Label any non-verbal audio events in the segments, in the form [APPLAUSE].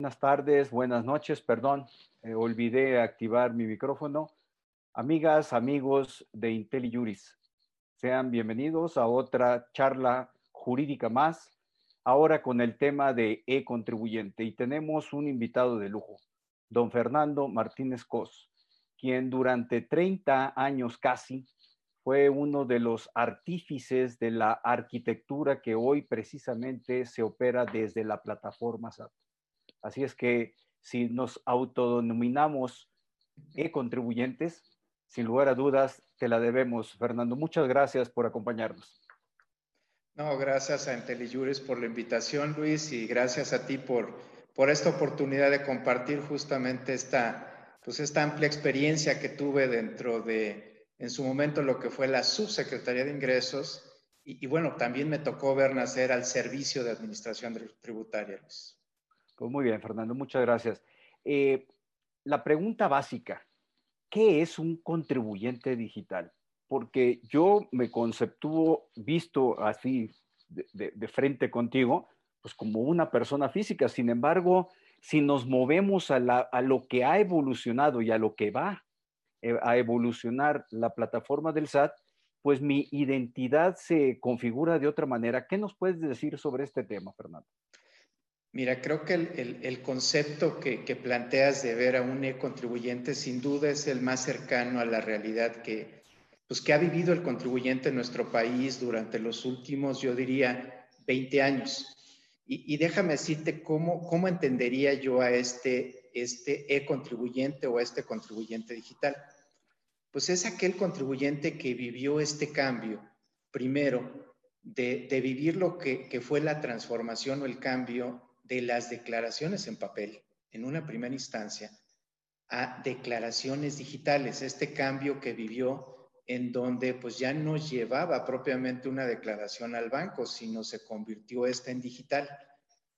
Buenas tardes, buenas noches, perdón, eh, olvidé activar mi micrófono. Amigas, amigos de IntelliJuris, sean bienvenidos a otra charla jurídica más, ahora con el tema de e-contribuyente. Y tenemos un invitado de lujo, don Fernando Martínez Cos, quien durante 30 años casi fue uno de los artífices de la arquitectura que hoy precisamente se opera desde la plataforma SAP. Así es que si nos autodenominamos e-contribuyentes, sin lugar a dudas, te la debemos. Fernando, muchas gracias por acompañarnos. No, gracias a IntelliJuris por la invitación, Luis, y gracias a ti por, esta oportunidad de compartir justamente esta, pues esta amplia experiencia que tuve dentro de, en su momento, lo que fue la subsecretaría de ingresos. Y, y bueno, también me tocó ver nacer al servicio de administración tributaria, Luis. Pues muy bien, Fernando, muchas gracias. Eh, la pregunta básica, ¿qué es un contribuyente digital? Porque yo me conceptúo, visto así de, frente contigo, pues como una persona física. Sin embargo, si nos movemos a, a lo que ha evolucionado y a lo que va eh, a evolucionar la plataforma del SAT, pues mi identidad se configura de otra manera. ¿Qué nos puedes decir sobre este tema, Fernando? Mira, creo que el, concepto que, planteas de ver a un e-contribuyente sin duda es el más cercano a la realidad que, pues, que ha vivido el contribuyente en nuestro país durante los últimos, yo diría, 20 años. Y, déjame decirte cómo, cómo entendería yo a este, este e-contribuyente o a este contribuyente digital. Pues es aquel contribuyente que vivió este cambio, primero, de, vivir lo que, que fue la transformación o el cambio de las declaraciones en papel, en una primera instancia, a declaraciones digitales, este cambio que vivió en donde pues ya no llevaba propiamente una declaración al banco, sino se convirtió esta en digital.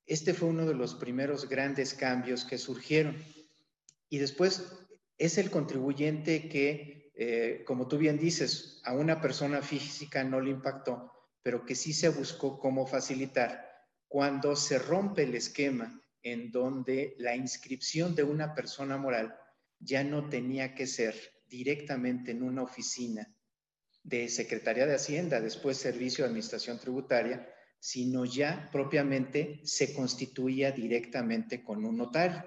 Este fue uno de los primeros grandes cambios que surgieron. Y después es el contribuyente que, eh, como tú bien dices, a una persona física no le impactó, pero que sí se buscó cómo facilitar cuando se rompe el esquema en donde la inscripción de una persona moral ya no tenía que ser directamente en una oficina de Secretaría de Hacienda, después Servicio de Administración Tributaria, sino ya propiamente se constituía directamente con un notario.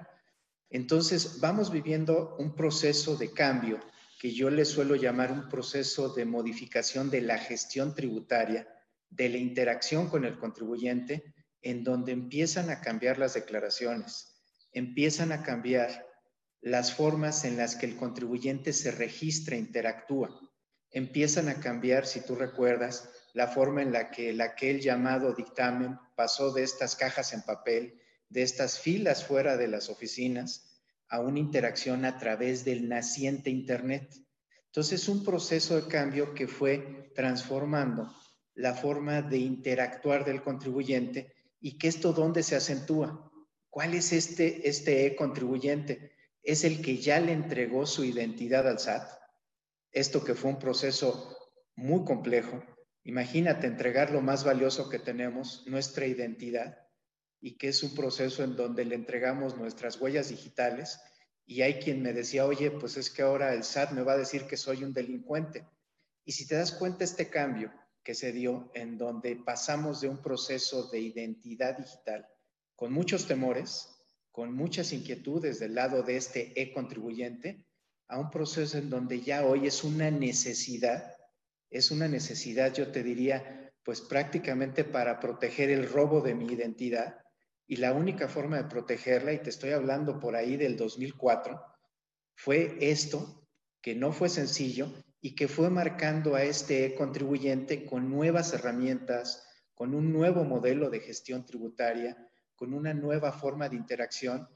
Entonces, vamos viviendo un proceso de cambio que yo le suelo llamar un proceso de modificación de la gestión tributaria, de la interacción con el contribuyente, en donde empiezan a cambiar las declaraciones, empiezan a cambiar las formas en las que el contribuyente se registra, interactúa, empiezan a cambiar, si tú recuerdas, la forma en la que el aquel llamado dictamen pasó de estas cajas en papel, de estas filas fuera de las oficinas, a una interacción a través del naciente Internet. Entonces, un proceso de cambio que fue transformando la forma de interactuar del contribuyente y que esto dónde se acentúa. ¿Cuál es este, este e-contribuyente? ¿Es el que ya le entregó su identidad al SAT? Esto que fue un proceso muy complejo. Imagínate entregar lo más valioso que tenemos, nuestra identidad, y que es un proceso en donde le entregamos nuestras huellas digitales. Y hay quien me decía, oye, pues es que ahora el SAT me va a decir que soy un delincuente. Y si te das cuenta, este cambio que se dio en donde pasamos de un proceso de identidad digital con muchos temores, con muchas inquietudes del lado de este e-contribuyente, a un proceso en donde ya hoy es una necesidad, es una necesidad, yo te diría, pues prácticamente para proteger el robo de mi identidad. Y la única forma de protegerla, y te estoy hablando por ahí del 2004, fue esto, que no fue sencillo y que fue marcando a este contribuyente con nuevas herramientas, con un nuevo modelo de gestión tributaria, con una nueva forma de interacción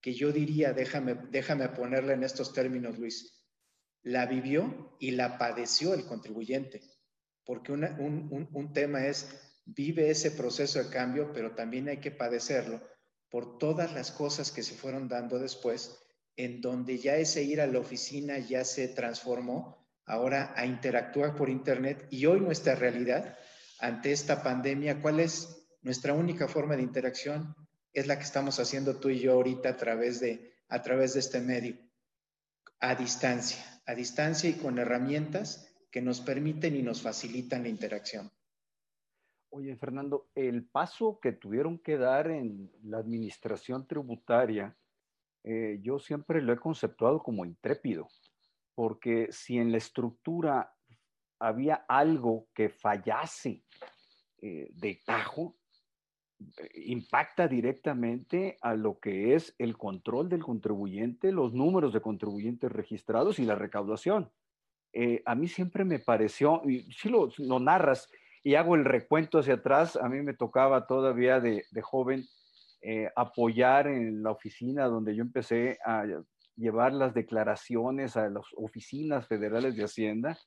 que yo diría, déjame, déjame ponerla en estos términos, Luis, la vivió y la padeció el contribuyente, porque un, un, un tema es, vive ese proceso de cambio, pero también hay que padecerlo por todas las cosas que se fueron dando después, en donde ya ese ir a la oficina ya se transformó ahora a interactuar por Internet y hoy nuestra realidad ante esta pandemia, ¿cuál es nuestra única forma de interacción? es la que estamos haciendo tú y yo ahorita a través de, a través de este medio, a distancia, a distancia y con herramientas que nos permiten y nos facilitan la interacción. Oye, Fernando, el paso que tuvieron que dar en la administración tributaria, eh, yo siempre lo he conceptuado como intrépido, porque si en la estructura había algo que fallase eh, de tajo, eh, impacta directamente a lo que es el control del contribuyente, los números de contribuyentes registrados y la recaudación. Eh, a mí siempre me pareció, y si lo, narras y hago el recuento hacia atrás, a mí me tocaba todavía de, joven apoyar en la oficina donde yo empecé a llevar las declaraciones a las oficinas federales de Hacienda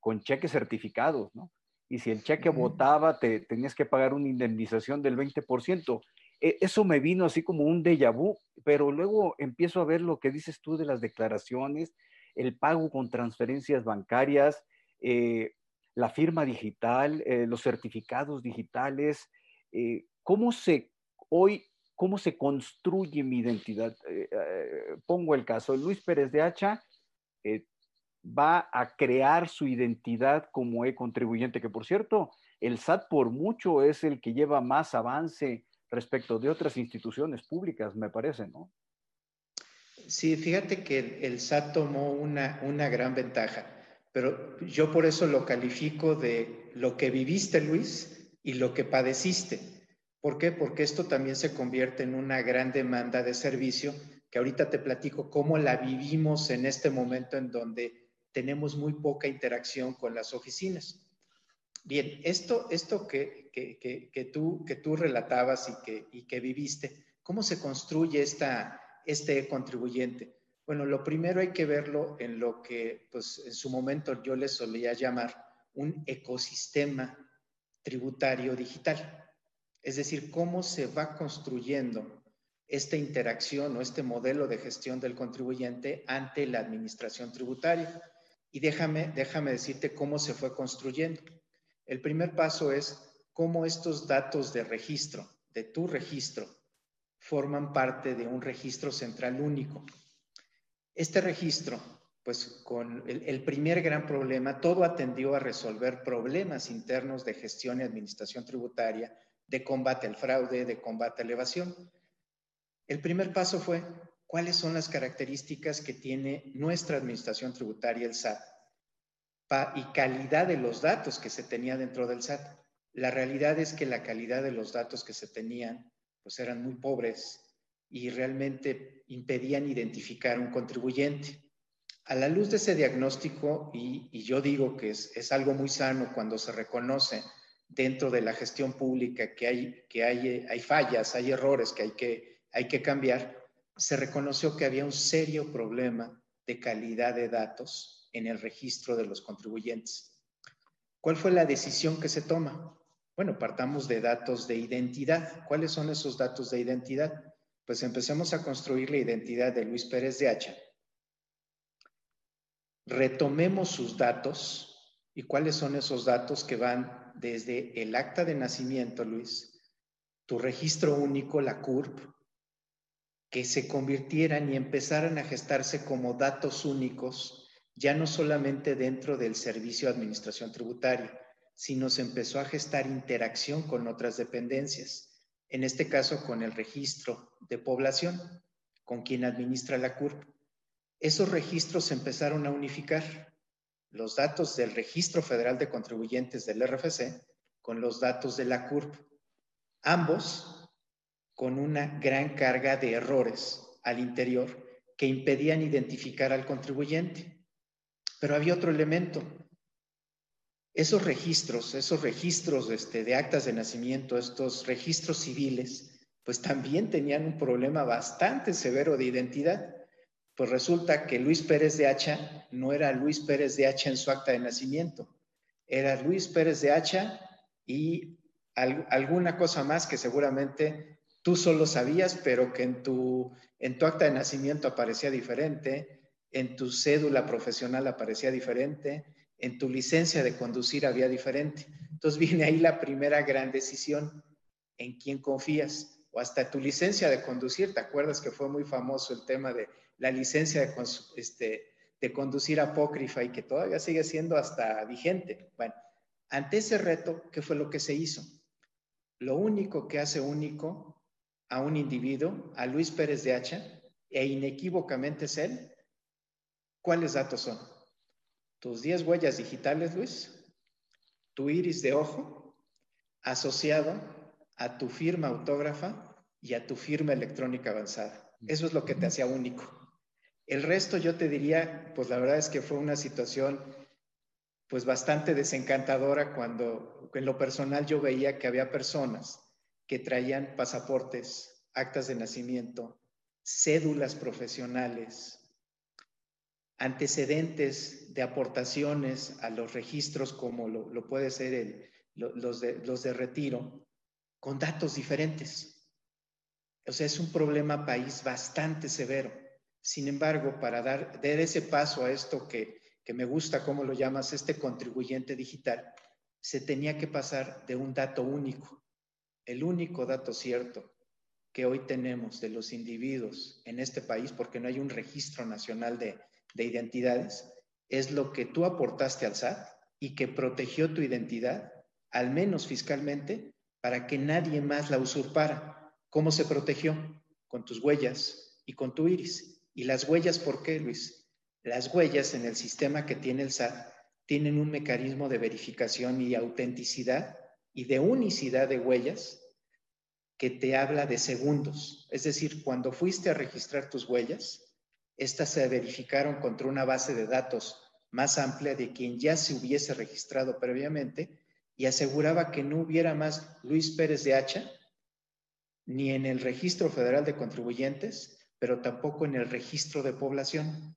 con cheques certificados, ¿no? Y si el cheque votaba, te tenías que pagar una indemnización del 20%. E, eso me vino así como un déjà vu, pero luego empiezo a ver lo que dices tú de las declaraciones, el pago con transferencias bancarias, eh, la firma digital, eh, los certificados digitales, eh, cómo se hoy, cómo se construye mi identidad. pongo el caso, Luis Pérez de Hacha va a crear su identidad como e-contribuyente, que por cierto, el SAT por mucho es el que lleva más avance respecto de otras instituciones públicas, me parece, ¿no? Sí, fíjate que el SAT tomó una, una gran ventaja, pero yo por eso lo califico de lo que viviste, Luis, y lo que padeciste. ¿Por qué? Porque esto también se convierte en una gran demanda de servicio, que ahorita te platico cómo la vivimos en este momento en donde tenemos muy poca interacción con las oficinas. Bien, esto, esto que, que, tú, que tú relatabas y que, y que viviste, ¿cómo se construye esta, este contribuyente? Bueno, lo primero hay que verlo en lo que pues, en su momento yo le solía llamar un ecosistema tributario digital. Es decir, cómo se va construyendo esta interacción o este modelo de gestión del contribuyente ante la administración tributaria. Y déjame, déjame decirte cómo se fue construyendo. El primer paso es cómo estos datos de registro, de tu registro, forman parte de un registro central único. Este registro, pues con el, el, primer gran problema, todo atendió a resolver problemas internos de gestión y administración tributaria, de combate al fraude, de combate a la evasión. El primer paso fue cuáles son las características que tiene nuestra administración tributaria, el SAT, y calidad de los datos que se tenía dentro del SAT. La realidad es que la calidad de los datos que se tenían, pues eran muy pobres y realmente impedían identificar un contribuyente. A la luz de ese diagnóstico, y, yo digo que es, es, algo muy sano cuando se reconoce dentro de la gestión pública que hay, que hay, hay fallas, hay errores que hay que, hay que cambiar, se reconoció que había un serio problema de calidad de datos en el registro de los contribuyentes. ¿Cuál fue la decisión que se toma? Bueno, partamos de datos de identidad. ¿Cuáles son esos datos de identidad? Pues empecemos a construir la identidad de Luis Pérez de Hacha. Retomemos sus datos. ¿Y cuáles son esos datos que van desde el acta de nacimiento, Luis? Tu registro único, la CURP, que se convirtieran y empezaran a gestarse como datos únicos, ya no solamente dentro del servicio de administración tributaria, sino se empezó a gestar interacción con otras dependencias, en este caso con el registro de población, con quien administra la CURP. Esos registros se empezaron a unificar, los datos del Registro Federal de Contribuyentes del RFC con los datos de la CURP. Ambos con una gran carga de errores al interior que impedían identificar al contribuyente. Pero había otro elemento. Esos registros, esos registros este, de actas de nacimiento, estos registros civiles, pues también tenían un problema bastante severo de identidad. Pues resulta que Luis Pérez de Hacha no era Luis Pérez de Hacha en su acta de nacimiento, era Luis Pérez de Hacha y alguna cosa más que seguramente tú solo sabías, pero que en tu, en tu acta de nacimiento aparecía diferente, en tu cédula profesional aparecía diferente, en tu licencia de conducir había diferente. Entonces [LAUGHS] viene ahí la primera gran decisión, en quién confías. o hasta tu licencia de conducir. ¿Te acuerdas que fue muy famoso el tema de la licencia de, este, de conducir apócrifa y que todavía sigue siendo hasta vigente? Bueno, ante ese reto, ¿qué fue lo que se hizo? Lo único que hace único a un individuo, a Luis Pérez de Hacha, e inequívocamente es él, ¿cuáles datos son? Tus 10 huellas digitales, Luis, tu iris de ojo, asociado a tu firma autógrafa y a tu firma electrónica avanzada. Eso es lo que te hacía único. El resto yo te diría, pues la verdad es que fue una situación pues bastante desencantadora cuando en lo personal yo veía que había personas que traían pasaportes, actas de nacimiento, cédulas profesionales, antecedentes de aportaciones a los registros como lo, puede ser los, de, los de retiro, con datos diferentes. O sea, es un problema país bastante severo. Sin embargo, para dar, dar ese paso a esto que, que me gusta, como lo llamas, este contribuyente digital, se tenía que pasar de un dato único, el único dato cierto que hoy tenemos de los individuos en este país, porque no hay un registro nacional de, de identidades, es lo que tú aportaste al SAT y que protegió tu identidad, al menos fiscalmente, para que nadie más la usurpara. ¿Cómo se protegió? Con tus huellas y con tu iris. ¿Y las huellas por qué, Luis? Las huellas en el sistema que tiene el SAT tienen un mecanismo de verificación y autenticidad y de unicidad de huellas que te habla de segundos. Es decir, cuando fuiste a registrar tus huellas, estas se verificaron contra una base de datos más amplia de quien ya se hubiese registrado previamente y aseguraba que no hubiera más Luis Pérez de Hacha ni en el Registro Federal de Contribuyentes, pero tampoco en el Registro de Población.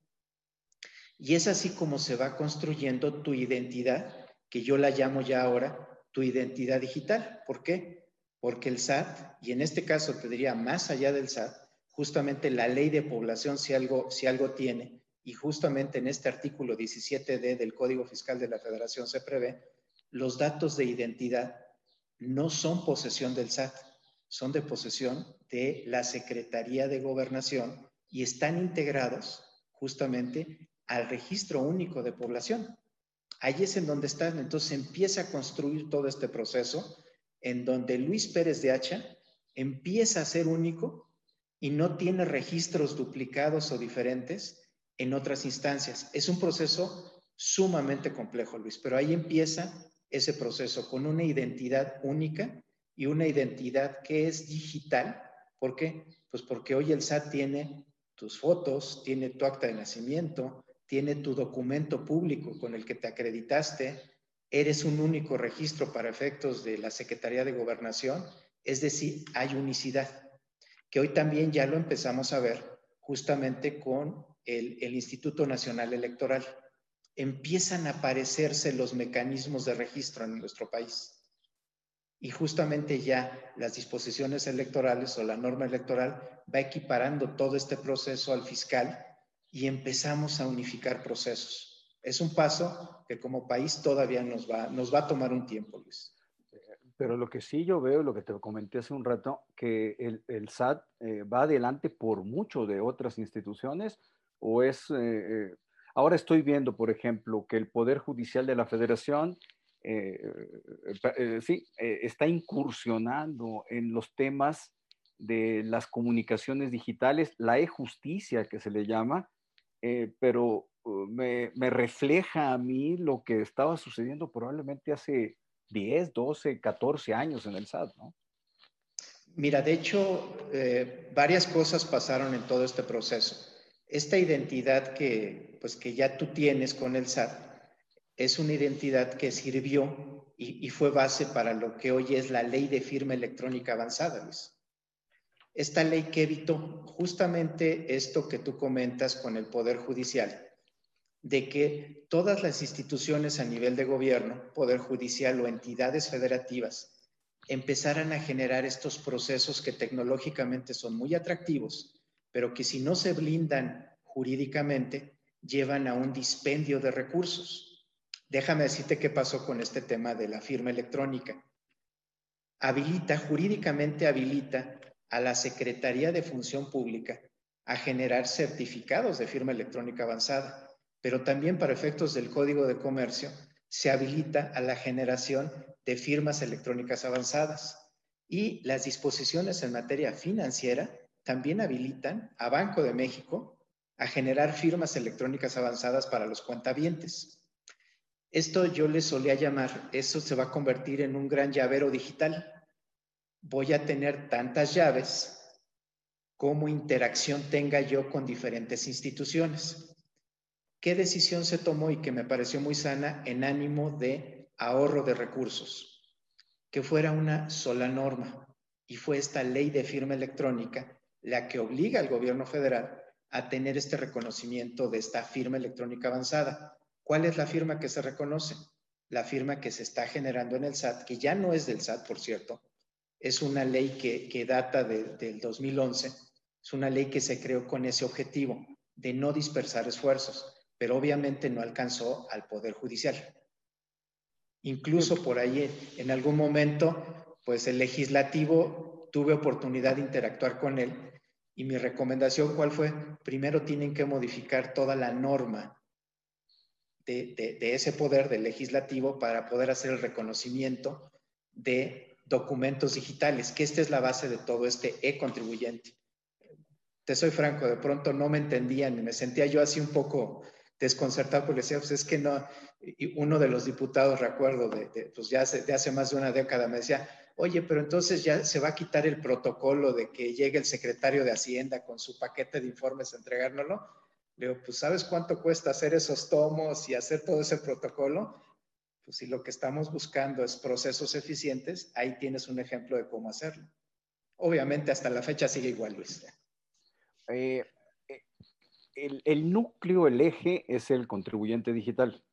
Y es así como se va construyendo tu identidad, que yo la llamo ya ahora tu identidad digital. ¿Por qué? Porque el SAT, y en este caso te diría más allá del SAT, justamente la ley de población si algo, si algo tiene, y justamente en este artículo 17D del Código Fiscal de la Federación se prevé, los datos de identidad no son posesión del SAT, son de posesión de la Secretaría de Gobernación y están integrados justamente al registro único de población. Ahí es en donde están, entonces empieza a construir todo este proceso en donde Luis Pérez de Hacha empieza a ser único y no tiene registros duplicados o diferentes en otras instancias. Es un proceso sumamente complejo, Luis, pero ahí empieza ese proceso con una identidad única y una identidad que es digital. ¿Por qué? Pues porque hoy el SAT tiene tus fotos, tiene tu acta de nacimiento, tiene tu documento público con el que te acreditaste, eres un único registro para efectos de la Secretaría de Gobernación, es decir, hay unicidad, que hoy también ya lo empezamos a ver justamente con el, el Instituto Nacional Electoral. Empiezan a aparecerse los mecanismos de registro en nuestro país. Y justamente ya las disposiciones electorales o la norma electoral va equiparando todo este proceso al fiscal y empezamos a unificar procesos. Es un paso que como país todavía nos va, nos va a tomar un tiempo, Luis. Pero lo que sí yo veo, lo que te comenté hace un rato, que el, el SAT eh, va adelante por mucho de otras instituciones, o es, eh, eh, ahora estoy viendo, por ejemplo, que el Poder Judicial de la Federación, sí, está incursionando en los temas de las comunicaciones digitales, la e-justicia que se le llama, eh, pero uh, me, refleja a mí lo que estaba sucediendo probablemente hace 10, 12, 14 años en el SAT. Mira, de hecho, eh, varias cosas pasaron en todo este proceso. Esta identidad que, pues, que ya tú tienes con el SAT es una identidad que sirvió y, fue base para lo que hoy es la ley de firma electrónica avanzada, Luis esta ley que evitó justamente esto que tú comentas con el Poder Judicial, de que todas las instituciones a nivel de gobierno, Poder Judicial o entidades federativas, empezaran a generar estos procesos que tecnológicamente son muy atractivos, pero que si no se blindan jurídicamente, llevan a un dispendio de recursos. Déjame decirte qué pasó con este tema de la firma electrónica. Habilita, jurídicamente habilita a la Secretaría de Función Pública a generar certificados de firma electrónica avanzada, pero también para efectos del Código de Comercio se habilita a la generación de firmas electrónicas avanzadas. Y las disposiciones en materia financiera también habilitan a Banco de México a generar firmas electrónicas avanzadas para los cuentavientes. Esto yo le solía llamar, eso se va a convertir en un gran llavero digital. Voy a tener tantas llaves como interacción tenga yo con diferentes instituciones. ¿Qué decisión se tomó y que me pareció muy sana en ánimo de ahorro de recursos? Que fuera una sola norma. Y fue esta ley de firma electrónica la que obliga al gobierno federal a tener este reconocimiento de esta firma electrónica avanzada. ¿Cuál es la firma que se reconoce? La firma que se está generando en el SAT, que ya no es del SAT, por cierto, es una ley que, data del 2011, es una ley que se creó con ese objetivo de no dispersar esfuerzos, pero obviamente no alcanzó al Poder Judicial. Incluso por ahí, en algún momento, pues el legislativo tuve oportunidad de interactuar con él y mi recomendación, ¿cuál fue? Primero tienen que modificar toda la norma de, ese poder del legislativo para poder hacer el reconocimiento de documentos digitales, que esta es la base de todo este e-contribuyente. Te soy franco, de pronto no me entendían y me sentía yo así un poco desconcertado porque decía, pues es que no, y uno de los diputados, recuerdo, de, pues ya hace, de hace más de una década, me decía, oye, pero entonces ya se va a quitar el protocolo de que llegue el secretario de Hacienda con su paquete de informes a entregárnoslo. Le digo, pues ¿sabes cuánto cuesta hacer esos tomos y hacer todo ese protocolo? Pues si lo que estamos buscando es procesos eficientes, ahí tienes un ejemplo de cómo hacerlo. Obviamente hasta la fecha sigue igual, Luis. Eh, eh, el, el, núcleo, el eje es el contribuyente digital.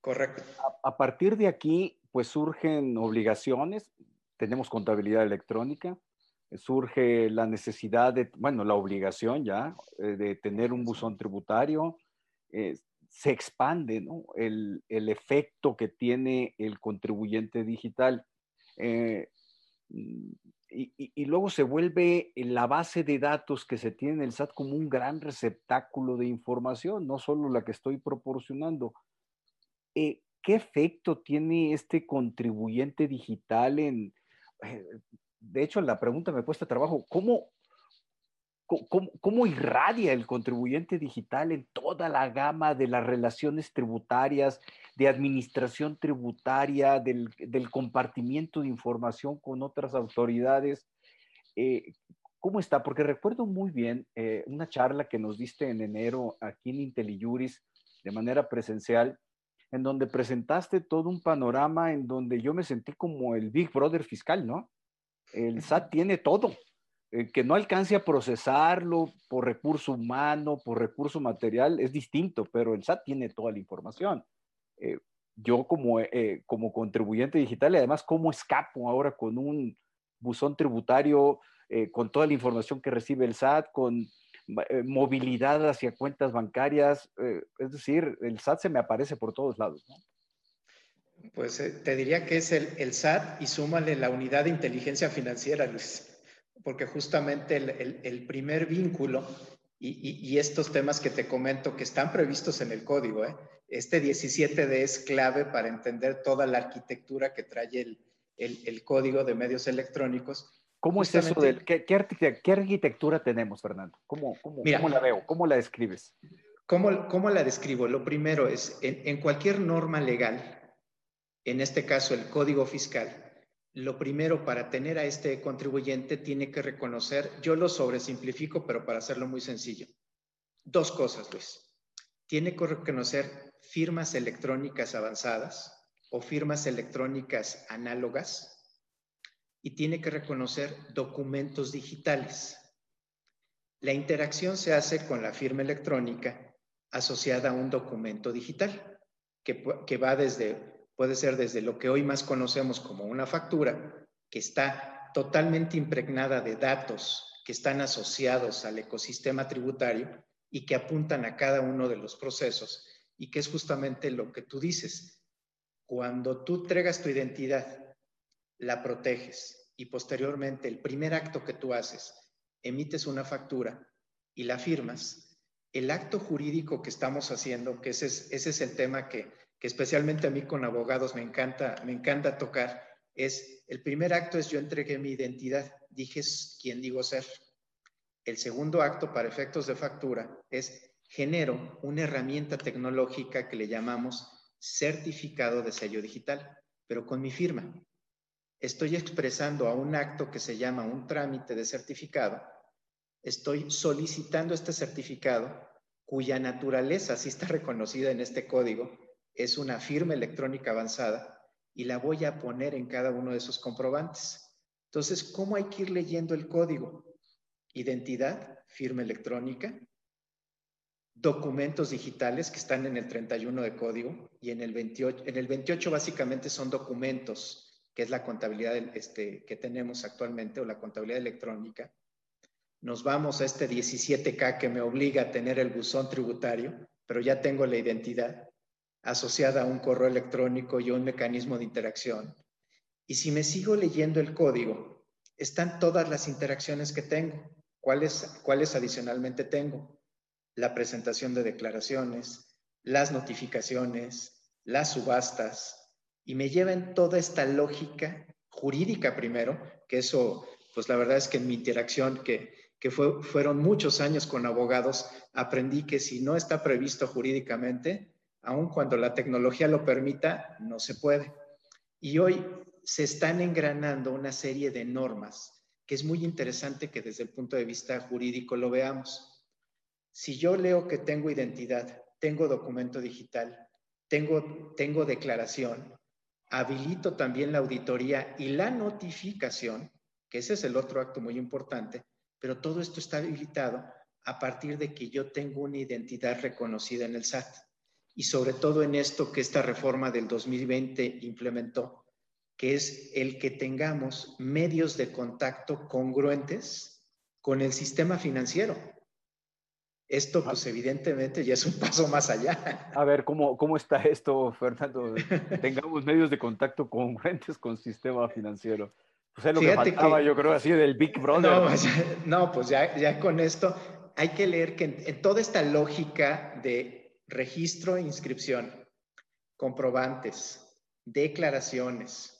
Correcto. A, a, partir de aquí, pues surgen obligaciones, tenemos contabilidad electrónica, surge la necesidad de, bueno, la obligación ya eh, de tener un buzón tributario, eh, se expande ¿no? el, el, efecto que tiene el contribuyente digital. Eh, y, y, luego se vuelve la base de datos que se tiene en el SAT como un gran receptáculo de información, no solo la que estoy proporcionando. ¿Qué efecto tiene este contribuyente digital en, de hecho, la pregunta me cuesta trabajo, ¿cómo, cómo, irradia el contribuyente digital en toda la gama de las relaciones tributarias, de administración tributaria, del, compartimiento de información con otras autoridades? Eh, ¿Cómo está? Porque recuerdo muy bien eh, una charla que nos diste en enero aquí en IntelliJuris de manera presencial, en donde presentaste todo un panorama en donde yo me sentí como el Big Brother fiscal, ¿no? El SAT tiene todo. Eh, que no alcance a procesarlo por recurso humano, por recurso material, es distinto, pero el SAT tiene toda la información. Eh, yo como, eh, como contribuyente digital y además cómo escapo ahora con un buzón tributario, con toda la información que recibe el SAT, con movilidad hacia cuentas bancarias, es decir, el SAT se me aparece por todos lados. Pues eh, te diría que es el, el, SAT y súmale la unidad de inteligencia financiera, Luis, porque justamente el, el, primer vínculo y, y, estos temas que te comento que están previstos en el código, este 17D es clave para entender toda la arquitectura que trae el, código de medios electrónicos ¿Cómo es eso? Del, ¿qué, qué, arquitectura tenemos, Fernando? ¿Cómo, cómo, ¿Cómo, la veo? ¿Cómo la describes? ¿Cómo, cómo la describo? Lo primero es, en, en, cualquier norma legal, en este caso el código fiscal, lo primero para tener a este contribuyente tiene que reconocer, yo lo sobresimplifico, pero para hacerlo muy sencillo, dos cosas, Luis. Tiene que reconocer firmas electrónicas avanzadas o firmas electrónicas análogas y tiene que reconocer documentos digitales. La interacción se hace con la firma electrónica asociada a un documento digital, que, que, va desde, puede ser desde lo que hoy más conocemos como una factura, que está totalmente impregnada de datos que están asociados al ecosistema tributario y que apuntan a cada uno de los procesos, y que es justamente lo que tú dices. Cuando tú entregas tu identidad la proteges y posteriormente el primer acto que tú haces emites una factura y la firmas, el acto jurídico que estamos haciendo, que ese es, ese es el tema que, que especialmente a mí con abogados me encanta, me encanta tocar, es el primer acto es yo entregué mi identidad, dije quién digo ser. El segundo acto para efectos de factura es genero una herramienta tecnológica que le llamamos certificado de sello digital, pero con mi firma. Estoy expresando a un acto que se llama un trámite de certificado, estoy solicitando este certificado cuya naturaleza sí está reconocida en este código, es una firma electrónica avanzada y la voy a poner en cada uno de esos comprobantes. Entonces, ¿cómo hay que ir leyendo el código? Identidad, firma electrónica, documentos digitales que están en el 31 de código y en el 28, en el 28 básicamente son documentos, que es la contabilidad este, que tenemos actualmente o la contabilidad electrónica. Nos vamos a este 17K que me obliga a tener el buzón tributario, pero ya tengo la identidad asociada a un correo electrónico y un mecanismo de interacción. Y si me sigo leyendo el código, están todas las interacciones que tengo. ¿Cuáles, cuáles adicionalmente tengo? La presentación de declaraciones, las notificaciones, las subastas, y me llevan toda esta lógica jurídica primero, que eso, pues la verdad es que en mi interacción, que, que fue, fueron muchos años con abogados, aprendí que si no está previsto jurídicamente, aun cuando la tecnología lo permita, no se puede. Y hoy se están engranando una serie de normas que es muy interesante que desde el punto de vista jurídico lo veamos. Si yo leo que tengo identidad, tengo documento digital, tengo, tengo declaración, habilito también la auditoría y la notificación, que ese es el otro acto muy importante, pero todo esto está habilitado a partir de que yo tengo una identidad reconocida en el SAT y sobre todo en esto que esta reforma del 2020 implementó, que es el que tengamos medios de contacto congruentes con el sistema financiero. Esto, pues evidentemente, ya es un paso más allá. [LAUGHS] A ver, ¿cómo, cómo está esto, Fernando? [LAUGHS] Tengamos medios de contacto congruentes con el sistema financiero. Pues es lo que faltaba, yo creo, así del Big Brother. No, pues, [LAUGHS] no, pues ya, ya con esto hay que leer que en toda esta lógica de registro e inscripción, comprobantes, declaraciones,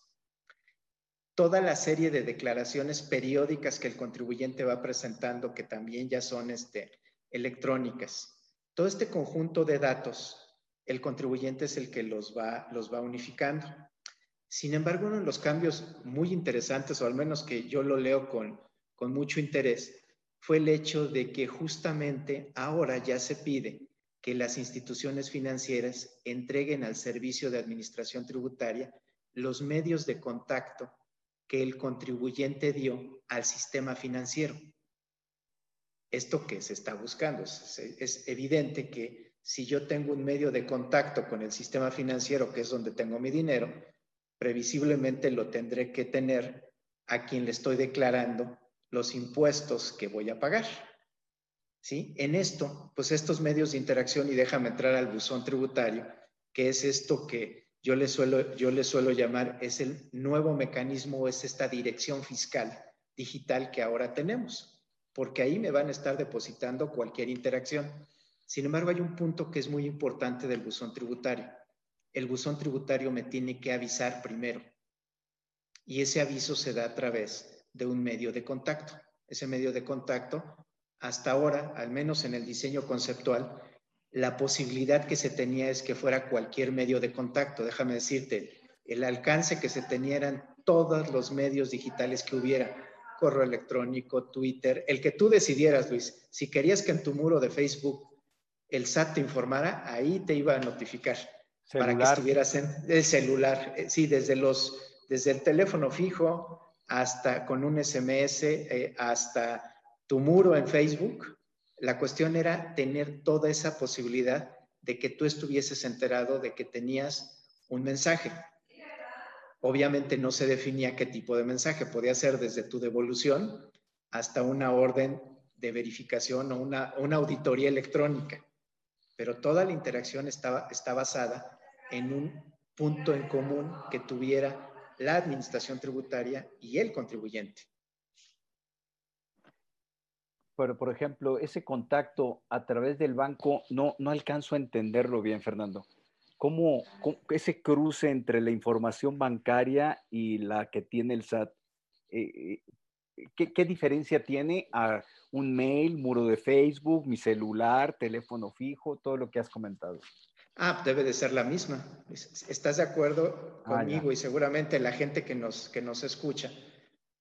toda la serie de declaraciones periódicas que el contribuyente va presentando, que también ya son este, electrónicas. Todo este conjunto de datos, el contribuyente es el que los va, los va unificando. Sin embargo, uno de los cambios muy interesantes, o al menos que yo lo leo con, con mucho interés, fue el hecho de que justamente ahora ya se pide que las instituciones financieras entreguen al Servicio de Administración Tributaria los medios de contacto que el contribuyente dio al sistema financiero. Esto que se está buscando. Es, evidente que si yo tengo un medio de contacto con el sistema financiero, que es donde tengo mi dinero, previsiblemente lo tendré que tener a quien le estoy declarando los impuestos que voy a pagar. ¿Sí? En esto, pues estos medios de interacción, y déjame entrar al buzón tributario, que es esto que yo le suelo, suelo llamar, es el nuevo mecanismo, es esta dirección fiscal digital que ahora tenemos, porque ahí me van a estar depositando cualquier interacción. Sin embargo, hay un punto que es muy importante del buzón tributario. El buzón tributario me tiene que avisar primero. Y ese aviso se da a través de un medio de contacto. Ese medio de contacto hasta ahora, al menos en el diseño conceptual, la posibilidad que se tenía es que fuera cualquier medio de contacto. Déjame decirte, el alcance que se tenía eran todos los medios digitales que hubiera, correo electrónico, Twitter, el que tú decidieras, Luis. Si querías que en tu muro de Facebook el SAT te informara, ahí te iba a notificar para que estuvieras en el celular. Eh, sí, desde los, desde el teléfono fijo hasta con un SMS, eh, hasta tu muro en Facebook, la cuestión era tener toda esa posibilidad de que tú estuvieses enterado de que tenías un mensaje. Obviamente no se definía qué tipo de mensaje, podía ser desde tu devolución hasta una orden de verificación o una, una auditoría electrónica, pero toda la interacción estaba, está basada en un punto en común que tuviera la administración tributaria y el contribuyente. Pero por ejemplo, ese contacto a través del banco, no, no alcanzo a entenderlo bien, Fernando. ¿Cómo, ese cruce entre la información bancaria y la que tiene el SAT? Eh, eh, ¿qué, ¿Qué diferencia tiene a un mail, muro de Facebook, mi celular, teléfono fijo, todo lo que has comentado? Ah, debe de ser la misma. ¿Estás de acuerdo ah, conmigo y seguramente la gente que nos, que nos escucha?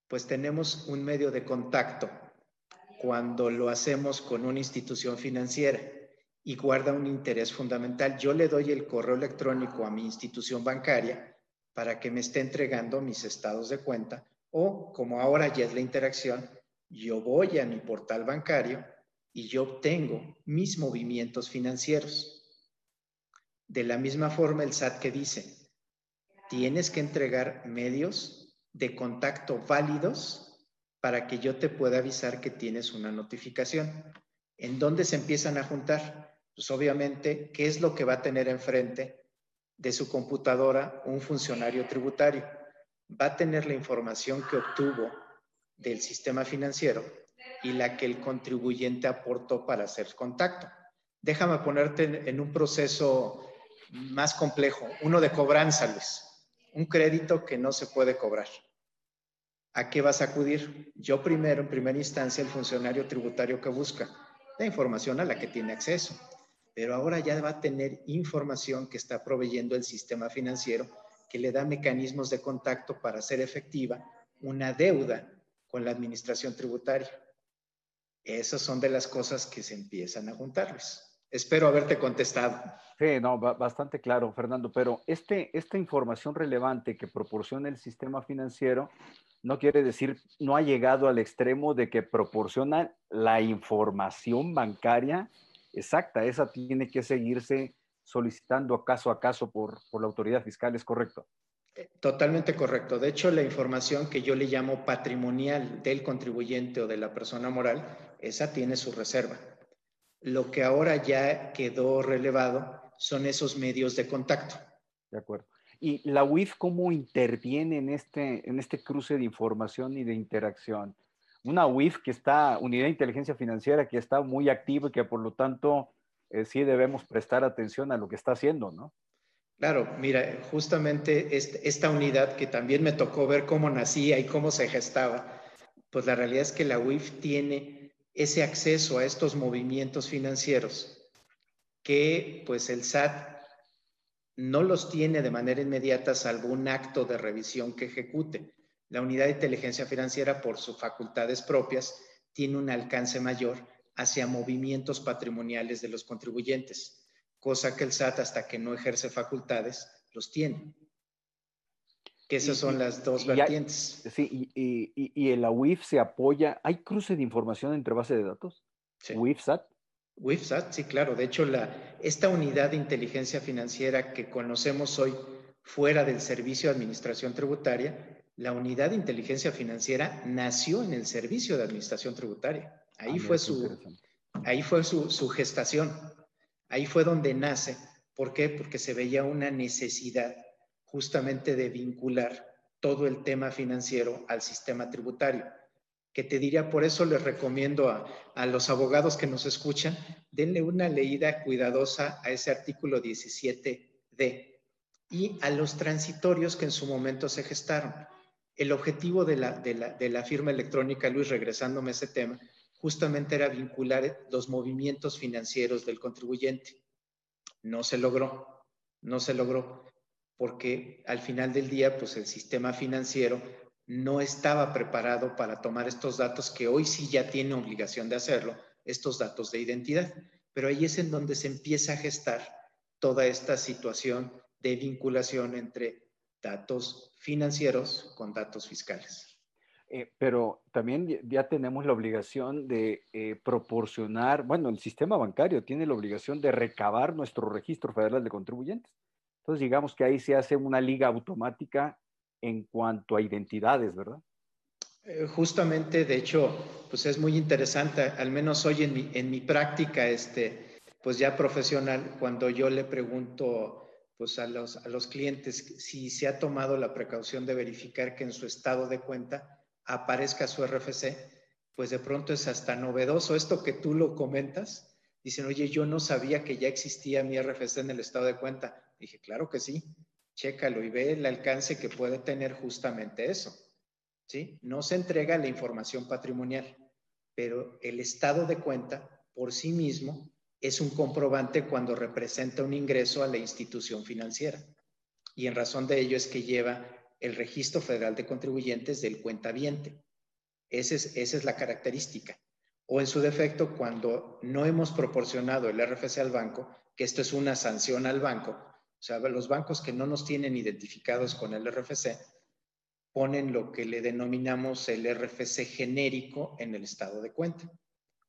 Pues tenemos un medio de contacto cuando lo hacemos con una institución financiera y guarda un interés fundamental. Yo le doy el correo electrónico a mi institución bancaria para que me esté entregando mis estados de cuenta o como ahora ya es la interacción, yo voy a mi portal bancario y yo obtengo mis movimientos financieros. De la misma forma, el SAT que dice, tienes que entregar medios de contacto válidos para que yo te pueda avisar que tienes una notificación. ¿En dónde se empiezan a juntar? Pues obviamente, ¿qué es lo que va a tener enfrente de su computadora un funcionario tributario? Va a tener la información que obtuvo del sistema financiero y la que el contribuyente aportó para hacer contacto. Déjame ponerte en un proceso más complejo, uno de cobranza, Luis, un crédito que no se puede cobrar. ¿A qué vas a acudir? Yo primero, en primera instancia, el funcionario tributario que busca la información a la que tiene acceso, pero ahora ya va a tener información que está proveyendo el sistema financiero que le da mecanismos de contacto para hacer efectiva una deuda con la administración tributaria. Esas son de las cosas que se empiezan a juntar, Luis. Espero haberte contestado. Sí, no, bastante claro, Fernando, pero este, esta información relevante que proporciona el sistema financiero no quiere decir, no ha llegado al extremo de que proporciona la información bancaria exacta. Esa tiene que seguirse solicitando caso a caso por, por la autoridad fiscal, ¿es correcto? Eh, totalmente correcto. De hecho, la información que yo le llamo patrimonial del contribuyente o de la persona moral, esa tiene su reserva. Lo que ahora ya quedó relevado son esos medios de contacto. De acuerdo. ¿Y la UIF cómo interviene en este, en este cruce de información y de interacción? Una UIF que está, Unidad de Inteligencia Financiera, que está muy activa y que por lo tanto eh, sí debemos prestar atención a lo que está haciendo, ¿no? Claro, mira, justamente esta unidad que también me tocó ver cómo nacía y cómo se gestaba, pues la realidad es que la UIF tiene ese acceso a estos movimientos financieros que pues el SAT no los tiene de manera inmediata salvo un acto de revisión que ejecute. La unidad de inteligencia financiera por sus facultades propias tiene un alcance mayor hacia movimientos patrimoniales de los contribuyentes, cosa que el SAT hasta que no ejerce facultades los tiene que esas son las dos vertientes. sí, y, y, y, la UIF se apoya. ¿Hay cruce de información entre bases de datos? Sí. ¿WIF-SAT? WIF-SAT, sí, claro. De hecho, la, esta unidad de inteligencia financiera que conocemos hoy fuera del Servicio de Administración Tributaria, la unidad de inteligencia financiera nació en el Servicio de Administración Tributaria. Ahí ah, fue, su, ahí fue su, su gestación. Ahí fue donde nace. ¿Por qué? Porque se veía una necesidad justamente de vincular todo el tema financiero al sistema tributario. Que te diría, por eso les recomiendo a, los abogados que nos escuchan, denle una leída cuidadosa a ese artículo 17D y a los transitorios que en su momento se gestaron. El objetivo de la, de la, de la firma electrónica, Luis, regresándome a ese tema, justamente era vincular los movimientos financieros del contribuyente. No se logró, no se logró porque al final del día, pues el sistema financiero no estaba preparado para tomar estos datos que hoy sí ya tiene obligación de hacerlo, estos datos de identidad. Pero ahí es en donde se empieza a gestar toda esta situación de vinculación entre datos financieros con datos fiscales. Eh, pero también ya tenemos la obligación de eh, proporcionar, bueno, el sistema bancario tiene la obligación de recabar nuestro registro federal de contribuyentes. Entonces, digamos que ahí se hace una liga automática en cuanto a identidades, ¿verdad? Eh, justamente, de hecho, pues es muy interesante, al menos hoy en mi, en práctica, este, pues ya profesional, cuando yo le pregunto pues a los, a los clientes si se ha tomado la precaución de verificar que en su estado de cuenta aparezca su RFC, pues de pronto es hasta novedoso esto que tú lo comentas. Dicen, oye, yo no sabía que ya existía mi RFC en el estado de cuenta. Dije, claro que sí, chécalo y ve el alcance que puede tener justamente eso. ¿Sí? No se entrega la información patrimonial, pero el estado de cuenta por sí mismo es un comprobante cuando representa un ingreso a la institución financiera. Y en razón de ello es que lleva el registro federal de contribuyentes del cuentaviente. Esa es, esa es la característica. O en su defecto, cuando no hemos proporcionado el RFC al banco, que esto es una sanción al banco, o sea, los bancos que no nos tienen identificados con el RFC ponen lo que le denominamos el RFC genérico en el estado de cuenta.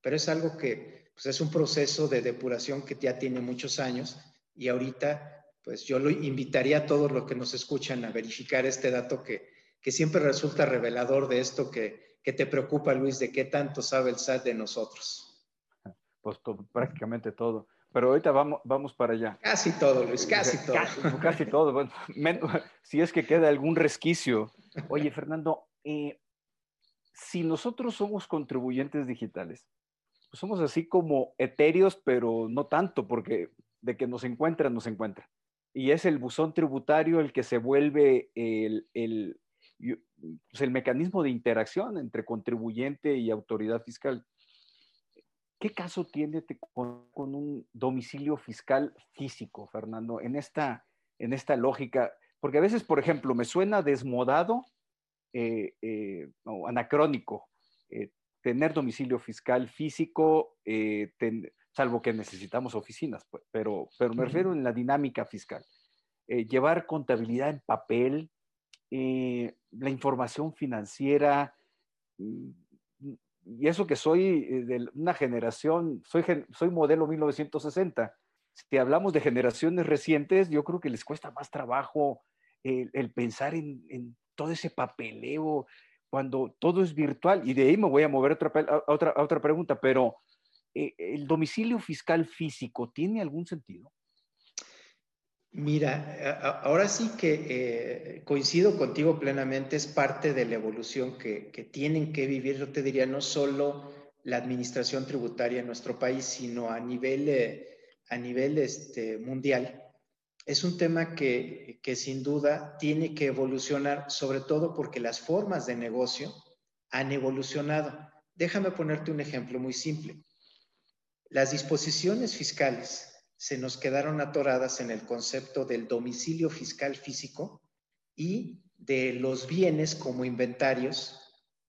Pero es algo que pues, es un proceso de depuración que ya tiene muchos años y ahorita pues yo lo invitaría a todos los que nos escuchan a verificar este dato que, que siempre resulta revelador de esto que, que te preocupa, Luis, de qué tanto sabe el SAT de nosotros. Pues prácticamente todo. Pero ahorita vamos, vamos para allá. Casi todo, Luis, casi [LAUGHS] todo. Casi, todo. Bueno, [LAUGHS] [LAUGHS] si es que queda algún resquicio. Oye, Fernando, eh, si nosotros somos contribuyentes digitales, pues somos así como etéreos, pero no tanto, porque de que nos encuentran, nos encuentran. Y es el buzón tributario el que se vuelve el, el, pues el mecanismo de interacción entre contribuyente y autoridad fiscal. ¿Qué caso tiene con, un domicilio fiscal físico, Fernando, en esta, en esta lógica? Porque a veces, por ejemplo, me suena desmodado eh, eh, o anacrónico eh, tener domicilio fiscal físico, salvo que necesitamos oficinas, pues, pero, pero me refiero en la dinámica fiscal. llevar contabilidad en papel, la información financiera, mm, y eso que soy eh, de una generación, soy, soy modelo 1960. Si hablamos de generaciones recientes, yo creo que les cuesta más trabajo el, pensar en, todo ese papeleo cuando todo es virtual. Y de ahí me voy a mover a otra, otra, otra pregunta, pero eh, ¿el domicilio fiscal físico tiene algún sentido? Mira, ahora sí que eh, coincido contigo plenamente, es parte de la evolución que, tienen que vivir, yo te diría, no solo la administración tributaria en nuestro país, sino a nivel, eh, a nivel este, mundial. Es un tema que, que sin duda tiene que evolucionar, sobre todo porque las formas de negocio han evolucionado. Déjame ponerte un ejemplo muy simple. Las disposiciones fiscales se nos quedaron atoradas en el concepto del domicilio fiscal físico y de los bienes como inventarios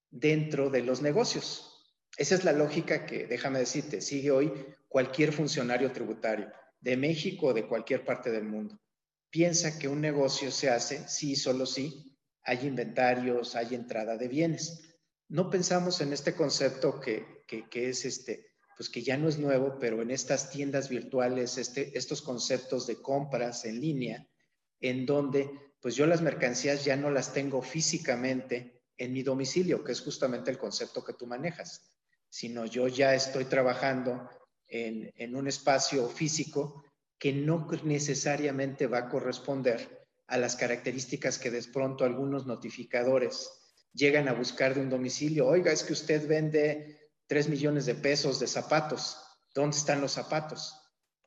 dentro de los negocios. Esa es la lógica que, déjame decirte, sigue hoy cualquier funcionario tributario de México o de cualquier parte del mundo. Piensa que un negocio se hace sí, solo sí, hay inventarios, hay entrada de bienes. No pensamos en este concepto que, que es este, pues que ya no es nuevo, pero en estas tiendas virtuales, este, estos conceptos de compras en línea, en donde pues yo las mercancías ya no las tengo físicamente en mi domicilio, que es justamente el concepto que tú manejas, sino yo ya estoy trabajando en, en un espacio físico que no necesariamente va a corresponder a las características que de pronto algunos notificadores llegan a buscar de un domicilio. Oiga, es que usted vende 3 millones de pesos de zapatos. ¿Dónde están los zapatos?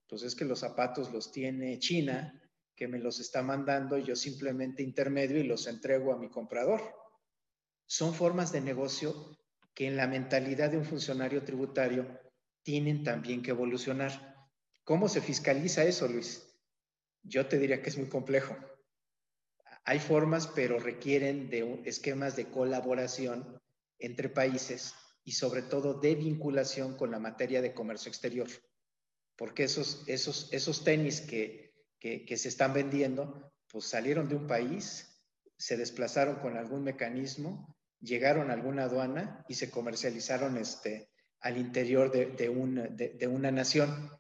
Pues es que los zapatos los tiene China, que me los está mandando yo simplemente intermedio y los entrego a mi comprador. Son formas de negocio que en la mentalidad de un funcionario tributario tienen también que evolucionar. ¿Cómo se fiscaliza eso, Luis? Yo te diría que es muy complejo. Hay formas, pero requieren de esquemas de colaboración entre países y sobre todo de vinculación con la materia de comercio exterior. Porque esos, esos, esos tenis que, que, se están vendiendo, pues salieron de un país, se desplazaron con algún mecanismo, llegaron a alguna aduana y se comercializaron este, al interior de, de, un, de, una nación.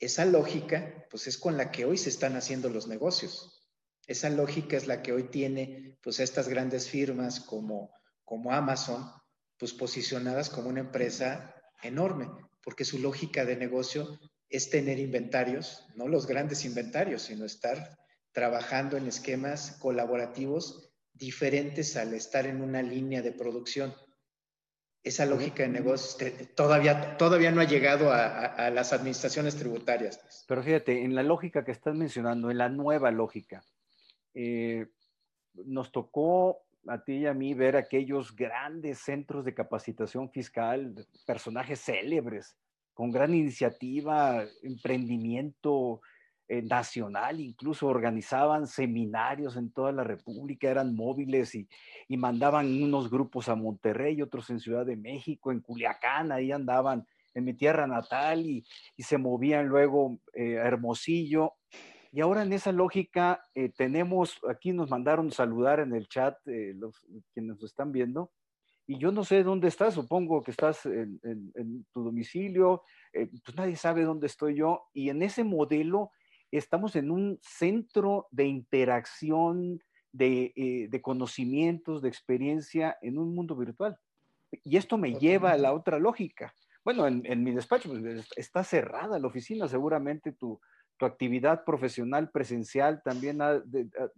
Esa lógica, pues es con la que hoy se están haciendo los negocios. Esa lógica es la que hoy tiene, pues estas grandes firmas como, como Amazon, pues posicionadas como una empresa enorme, porque su lógica de negocio es tener inventarios, no los grandes inventarios, sino estar trabajando en esquemas colaborativos diferentes al estar en una línea de producción. esa lógica de negocios todavía, todavía no ha llegado a, las administraciones tributarias. Pues. Pero fíjate, en la lógica que estás mencionando, en la nueva lógica, eh, nos tocó a ti y a mí ver aquellos grandes centros de capacitación fiscal, personajes célebres, con gran iniciativa, emprendimiento eh, nacional, incluso organizaban seminarios en toda la República, eran móviles y, mandaban unos grupos a Monterrey, otros en Ciudad de México, en Culiacán, ahí andaban en mi tierra natal y, se movían luego eh, a Hermosillo y ahora en esa lógica eh, tenemos, aquí nos mandaron saludar en el chat eh, los quienes nos están viendo, y yo no sé dónde estás, supongo que estás en, tu domicilio, eh, pues nadie sabe dónde estoy yo, y en ese modelo estamos en un centro de interacción, de, de conocimientos, de experiencia en un mundo virtual. Y esto me lleva a la otra lógica. Bueno, en, en mi despacho pues, está cerrada la oficina, seguramente tu, tu actividad profesional presencial también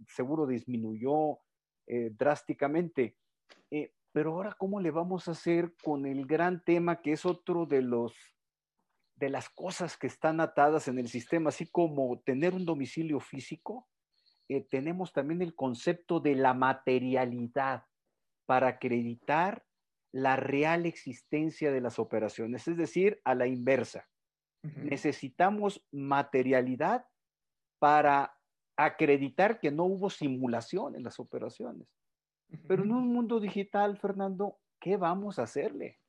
seguro disminuyó eh, drásticamente. Eh, pero ahora, ¿cómo le vamos a hacer con el gran tema que es otro de los de las cosas que están atadas en el sistema, así como tener un domicilio físico, eh, tenemos también el concepto de la materialidad para acreditar la real existencia de las operaciones, es decir, a la inversa. Necesitamos materialidad para acreditar que no hubo simulación en las operaciones. Pero en un mundo digital, Fernando, ¿qué vamos a hacerle?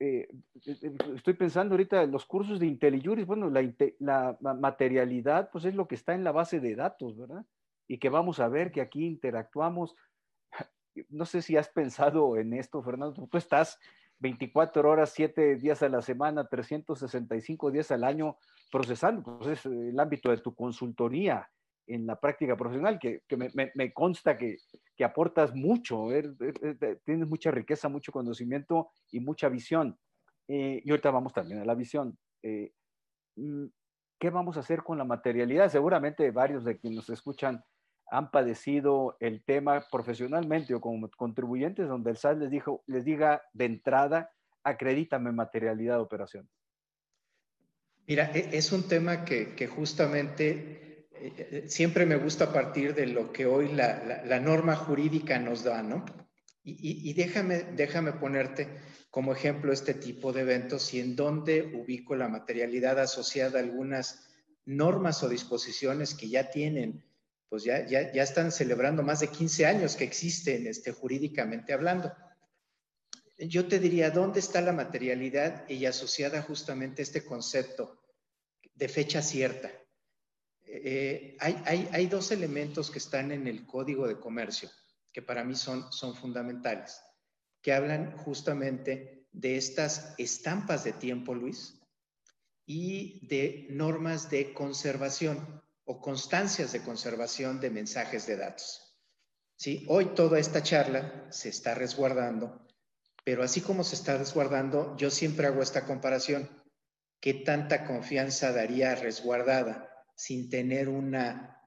Eh, eh, eh, estoy pensando ahorita en los cursos de IntelliJuris, bueno, la, materialidad pues es lo que está en la base de datos, ¿verdad? Y que vamos a ver que aquí interactuamos. [LAUGHS] No sé si has pensado en esto, Fernando, tú estás 24 horas, 7 días a la semana, 365 días al año procesando. Pues es el ámbito de tu consultoría en la práctica profesional, que, me, consta que, aportas mucho, tienes mucha riqueza, mucho conocimiento y mucha visión. Eh, y ahorita vamos también a la visión. Eh, mm, ¿Qué vamos a hacer con la materialidad? Seguramente varios de quienes nos escuchan han padecido el tema profesionalmente o como contribuyentes, donde el SAT les, dijo, les diga de entrada, acredítame materialidad de operación. Mira, e, es un tema que, justamente eh, eh, siempre me gusta partir de lo que hoy la, norma jurídica nos da, ¿no? Y, déjame, déjame ponerte como ejemplo este tipo de eventos y en dónde ubico la materialidad asociada a algunas normas o disposiciones que ya tienen pues ya, ya, ya están celebrando más de 15 años que existen este, jurídicamente hablando. Yo te diría, ¿dónde está la materialidad y asociada justamente este concepto de fecha cierta? Eh, hay, hay, hay, dos elementos que están en el código de comercio que para mí son, son fundamentales, que hablan justamente de estas estampas de tiempo, Luis, y de normas de conservación o constancias de conservación de mensajes de datos. ¿Sí? Hoy toda esta charla se está resguardando, pero así como se está resguardando, yo siempre hago esta comparación. ¿Qué tanta confianza daría resguardada sin tener una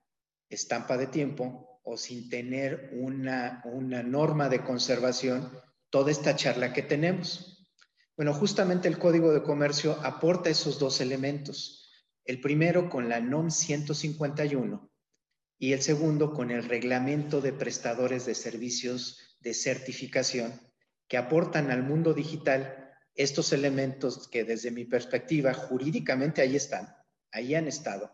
estampa de tiempo o sin tener una, una norma de conservación toda esta charla que tenemos? Bueno, justamente el Código de Comercio aporta esos dos elementos el primero con la NOM 151 y el segundo con el reglamento de prestadores de servicios de certificación que aportan al mundo digital estos elementos que desde mi perspectiva jurídicamente ahí están, ahí han estado,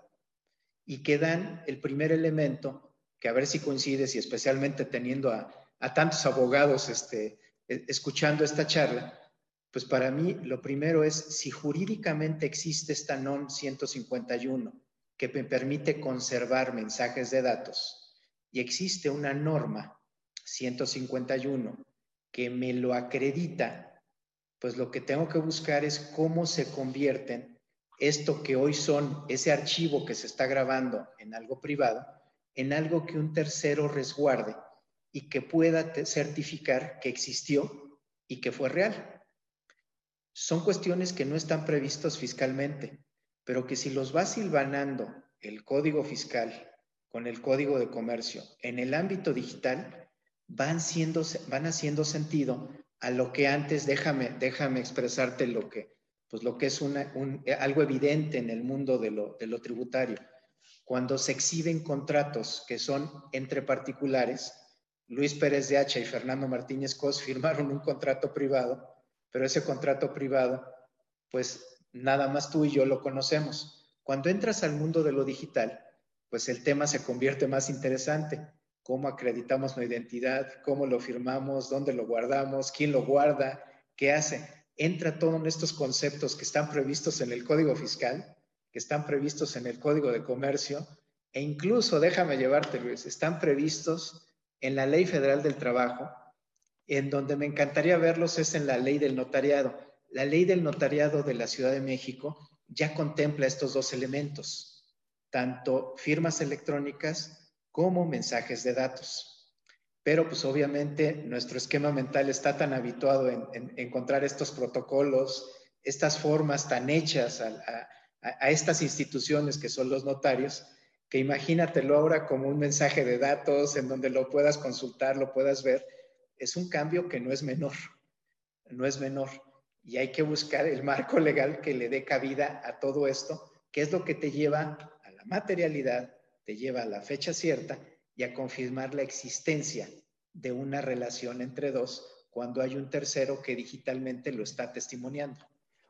y que dan el primer elemento, que a ver si coincides y especialmente teniendo a, tantos abogados este, e, escuchando esta charla, pues para mí lo primero es si jurídicamente existe esta NON 151 que me permite conservar mensajes de datos y existe una norma 151 que me lo acredita, pues lo que tengo que buscar es cómo se convierten esto que hoy son ese archivo que se está grabando en algo privado, en algo que un tercero resguarde y que pueda certificar que existió y que fue real son cuestiones que no están previstos fiscalmente, pero que si los va silvanando el código fiscal con el código de comercio en el ámbito digital, van, siendo, van haciendo sentido a lo que antes, déjame, déjame expresarte lo que, pues lo que es una, algo evidente en el mundo de lo, de lo tributario. Cuando se exhiben contratos que son entre particulares, Luis Pérez de Hacha y Fernando Martínez Cos firmaron un contrato privado, pero ese contrato privado, pues nada más tú y yo lo conocemos. Cuando entras al mundo de lo digital, pues el tema se convierte más interesante. Cómo acreditamos la identidad, cómo lo firmamos, dónde lo guardamos, quién lo guarda, qué hace. Entra todo en estos conceptos que están previstos en el Código Fiscal, que están previstos en el Código de Comercio, e incluso, déjame llevarte, Luis, están previstos en la Ley Federal del Trabajo, en donde me encantaría verlos es en la Ley del Notariado. La Ley del Notariado de la Ciudad de México ya contempla estos dos elementos, tanto firmas electrónicas como mensajes de datos. Pero pues obviamente nuestro esquema mental está tan habituado en, encontrar estos protocolos, estas formas tan hechas a, a estas instituciones que son los notarios, que imagínatelo ahora como un mensaje de datos en donde lo puedas consultar, lo puedas ver, es un cambio que no es menor, no es menor. Y hay que buscar el marco legal que le dé cabida a todo esto, que es lo que te lleva a la materialidad, te lleva a la fecha cierta y a confirmar la existencia de una relación entre dos cuando hay un tercero que digitalmente lo está testimoniando.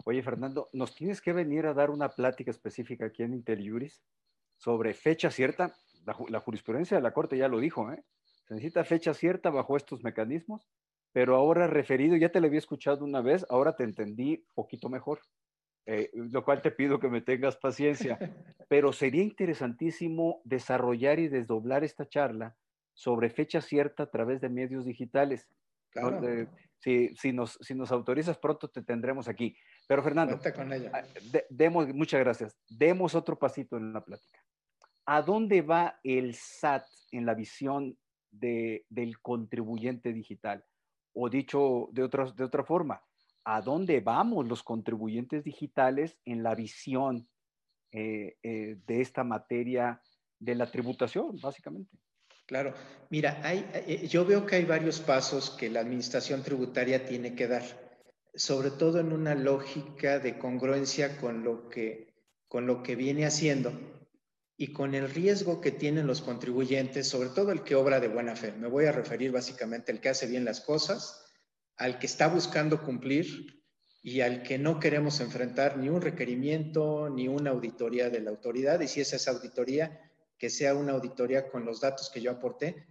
Oye, Fernando, ¿nos tienes que venir a dar una plática específica aquí en Interjuris? sobre fecha cierta, la, jurisprudencia de la Corte ya lo dijo, ¿eh? Se necesita fecha cierta bajo estos mecanismos, pero ahora referido, ya te lo había escuchado una vez, ahora te entendí poquito mejor, eh, lo cual te pido que me tengas paciencia, [LAUGHS] pero sería interesantísimo desarrollar y desdoblar esta charla sobre fecha cierta a través de medios digitales. si, si, nos, si nos autorizas pronto te tendremos aquí. Pero Fernando, con. Ah, demos, muchas gracias. Demos otro pasito en la plática. ¿A dónde va el SAT en la visión de, del contribuyente digital? O dicho de, de otra forma, ¿a dónde vamos los contribuyentes digitales en la visión eh, eh, de esta materia de la tributación, básicamente? Claro, mira, hay, eh, yo veo que hay varios pasos que la administración tributaria tiene que dar, sobre todo en una lógica de congruencia con lo que, con lo que viene haciendo y con el riesgo que tienen los contribuyentes, sobre todo el que obra de buena fe. Me voy a referir básicamente al que hace bien las cosas, al que está buscando cumplir y al que no queremos enfrentar ni un requerimiento ni una auditoría de la autoridad. Y si es esa auditoría, que sea una auditoría con los datos que yo aporté,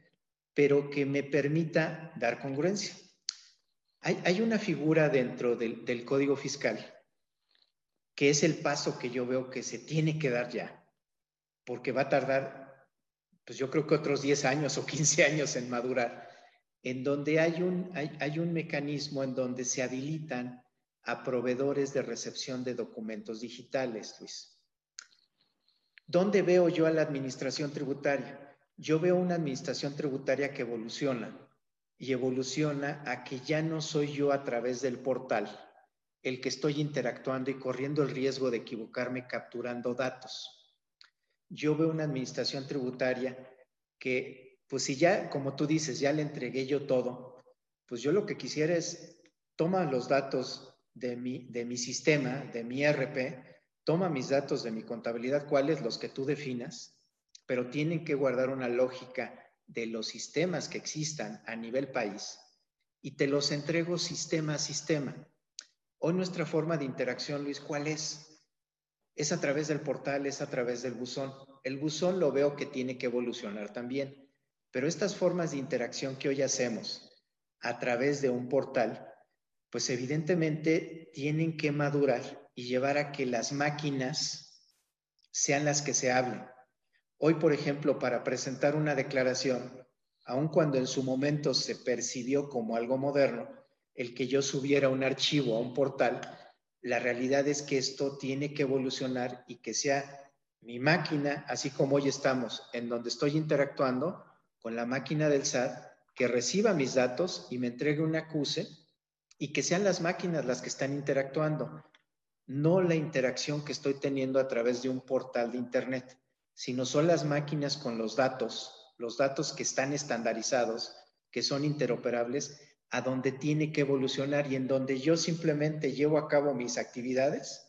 pero que me permita dar congruencia. Hay, una figura dentro del, del Código Fiscal que es el paso que yo veo que se tiene que dar ya porque va a tardar, pues yo creo que otros 10 años o 15 años en madurar, en donde hay un, hay, un mecanismo en donde se habilitan a proveedores de recepción de documentos digitales, Luis. ¿Dónde veo yo a la administración tributaria? Yo veo una administración tributaria que evoluciona y evoluciona a que ya no soy yo a través del portal el que estoy interactuando y corriendo el riesgo de equivocarme capturando datos yo veo una administración tributaria que, pues si ya, como tú dices, ya le entregué yo todo, pues yo lo que quisiera es, toma los datos de mi, de mi sistema, de mi RP, toma mis datos de mi contabilidad, cuáles los que tú definas, pero tienen que guardar una lógica de los sistemas que existan a nivel país y te los entrego sistema a sistema. Hoy nuestra forma de interacción, Luis, ¿cuál es? Es a través del portal, es a través del buzón. El buzón lo veo que tiene que evolucionar también, pero estas formas de interacción que hoy hacemos a través de un portal, pues evidentemente tienen que madurar y llevar a que las máquinas sean las que se hablen. Hoy, por ejemplo, para presentar una declaración, aun cuando en su momento se percibió como algo moderno, el que yo subiera un archivo a un portal, la realidad es que esto tiene que evolucionar y que sea mi máquina, así como hoy estamos, en donde estoy interactuando con la máquina del SAT, que reciba mis datos y me entregue un acuse y que sean las máquinas las que están interactuando, no la interacción que estoy teniendo a través de un portal de Internet, sino son las máquinas con los datos, los datos que están estandarizados, que son interoperables, a donde tiene que evolucionar y en donde yo simplemente llevo a cabo mis actividades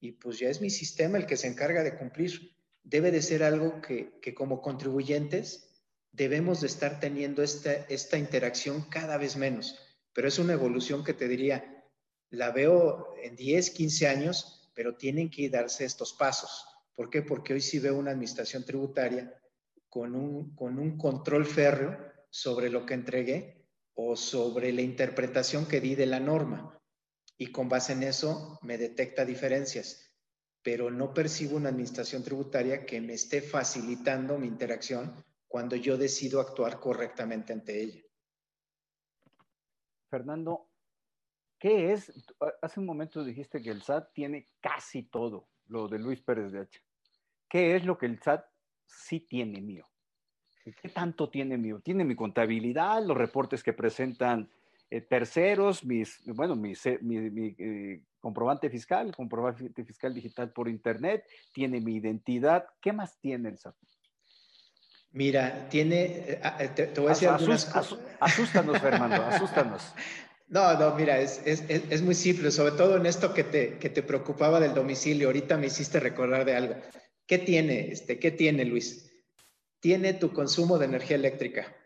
y pues ya es mi sistema el que se encarga de cumplir. Debe de ser algo que, como contribuyentes debemos de estar teniendo esta, esta interacción cada vez menos, pero es una evolución que te diría, la veo en 10, 15 años, pero tienen que darse estos pasos. ¿Por qué? Porque hoy sí veo una administración tributaria con un, con un control férreo sobre lo que entregué o sobre la interpretación que di de la norma. Y con base en eso me detecta diferencias, pero no percibo una administración tributaria que me esté facilitando mi interacción cuando yo decido actuar correctamente ante ella. Fernando, ¿qué es? Hace un momento dijiste que el SAT tiene casi todo, lo de Luis Pérez de H. ¿Qué es lo que el SAT sí tiene mío? ¿Qué tanto tiene mío? Tiene mi contabilidad, los reportes que presentan eh, terceros, mis, bueno, mi, mi, eh, comprobante fiscal, comprobante fiscal digital por internet, tiene mi identidad. ¿Qué más tiene el SAT? Mira, tiene, eh, ah, te, voy a decir algunas cosas. Asústanos, Fernando, [LAUGHS] asústanos. No, no, mira, es, es, es, muy simple, sobre todo en esto que te, que te preocupaba del domicilio. Ahorita me hiciste recordar de algo. ¿Qué tiene, este, qué tiene, Luis? Tiene tu consumo de energía eléctrica,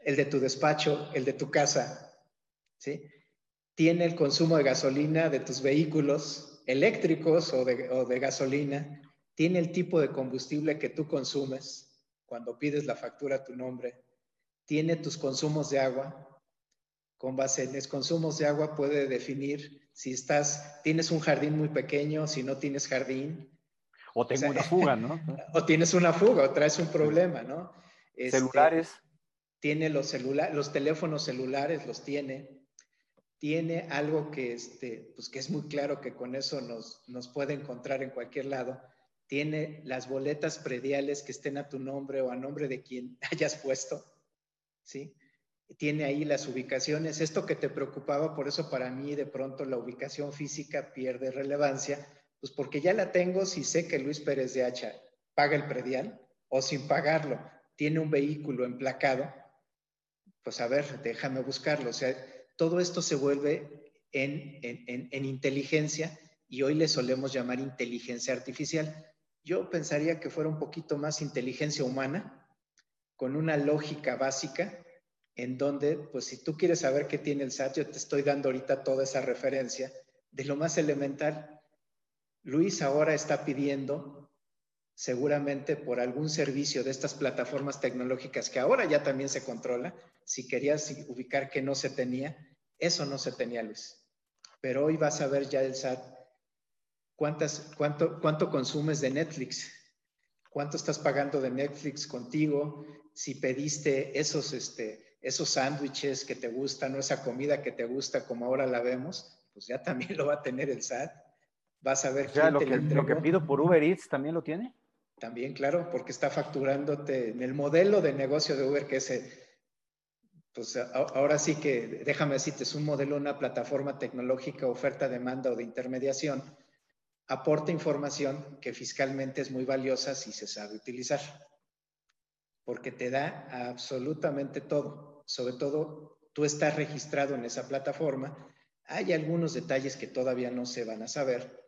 el de tu despacho, el de tu casa, ¿sí? Tiene el consumo de gasolina de tus vehículos eléctricos o de, gasolina, tiene el tipo de combustible que tú consumes cuando pides la factura a tu nombre, tiene tus consumos de agua. Con base los consumos de agua puede definir si estás, tienes un jardín muy pequeño, si no tienes jardín, o tengo una [LAUGHS] fuga, ¿no? o tienes una fuga, o traes un problema, ¿no? Este, celulares. Tiene los, celulares, los teléfonos celulares, los tiene. Tiene algo que, este, pues que es muy claro que con eso nos, nos puede encontrar en cualquier lado. Tiene las boletas prediales que estén a tu nombre o a nombre de quien [LAUGHS] hayas puesto, ¿sí? Tiene ahí las ubicaciones. Esto que te preocupaba, por eso para mí de pronto la ubicación física pierde relevancia, pues porque ya la tengo si sé que Luis Pérez de Hacha paga el predial o sin pagarlo, tiene un vehículo emplacado, pues a ver, déjame buscarlo. O sea, todo esto se vuelve en, en, en inteligencia y hoy le solemos llamar inteligencia artificial. Yo pensaría que fuera un poquito más inteligencia humana, con una lógica básica, en donde, pues si tú quieres saber qué tiene el SAT, yo te estoy dando ahorita toda esa referencia de lo más elemental. Luis ahora está pidiendo, seguramente por algún servicio de estas plataformas tecnológicas que ahora ya también se controla, si querías ubicar que no se tenía, eso no se tenía, Luis. Pero hoy vas a ver ya el SAT cuántas, cuánto, cuánto consumes de Netflix, cuánto estás pagando de Netflix contigo, si pediste esos, este, esos sándwiches que te gustan o esa comida que te gusta como ahora la vemos, pues ya también [LAUGHS] lo va a tener el SAT vas a ver quién lo que, lo que pido por Uber Eats también lo tiene. También, claro, porque está facturándote en el modelo de negocio de Uber, que es, pues ahora sí que, déjame decirte, es un modelo, una plataforma tecnológica, oferta, demanda o de intermediación, aporta información que fiscalmente es muy valiosa si se sabe utilizar, porque te da absolutamente todo, sobre todo tú estás registrado en esa plataforma, hay algunos detalles que todavía no se van a saber,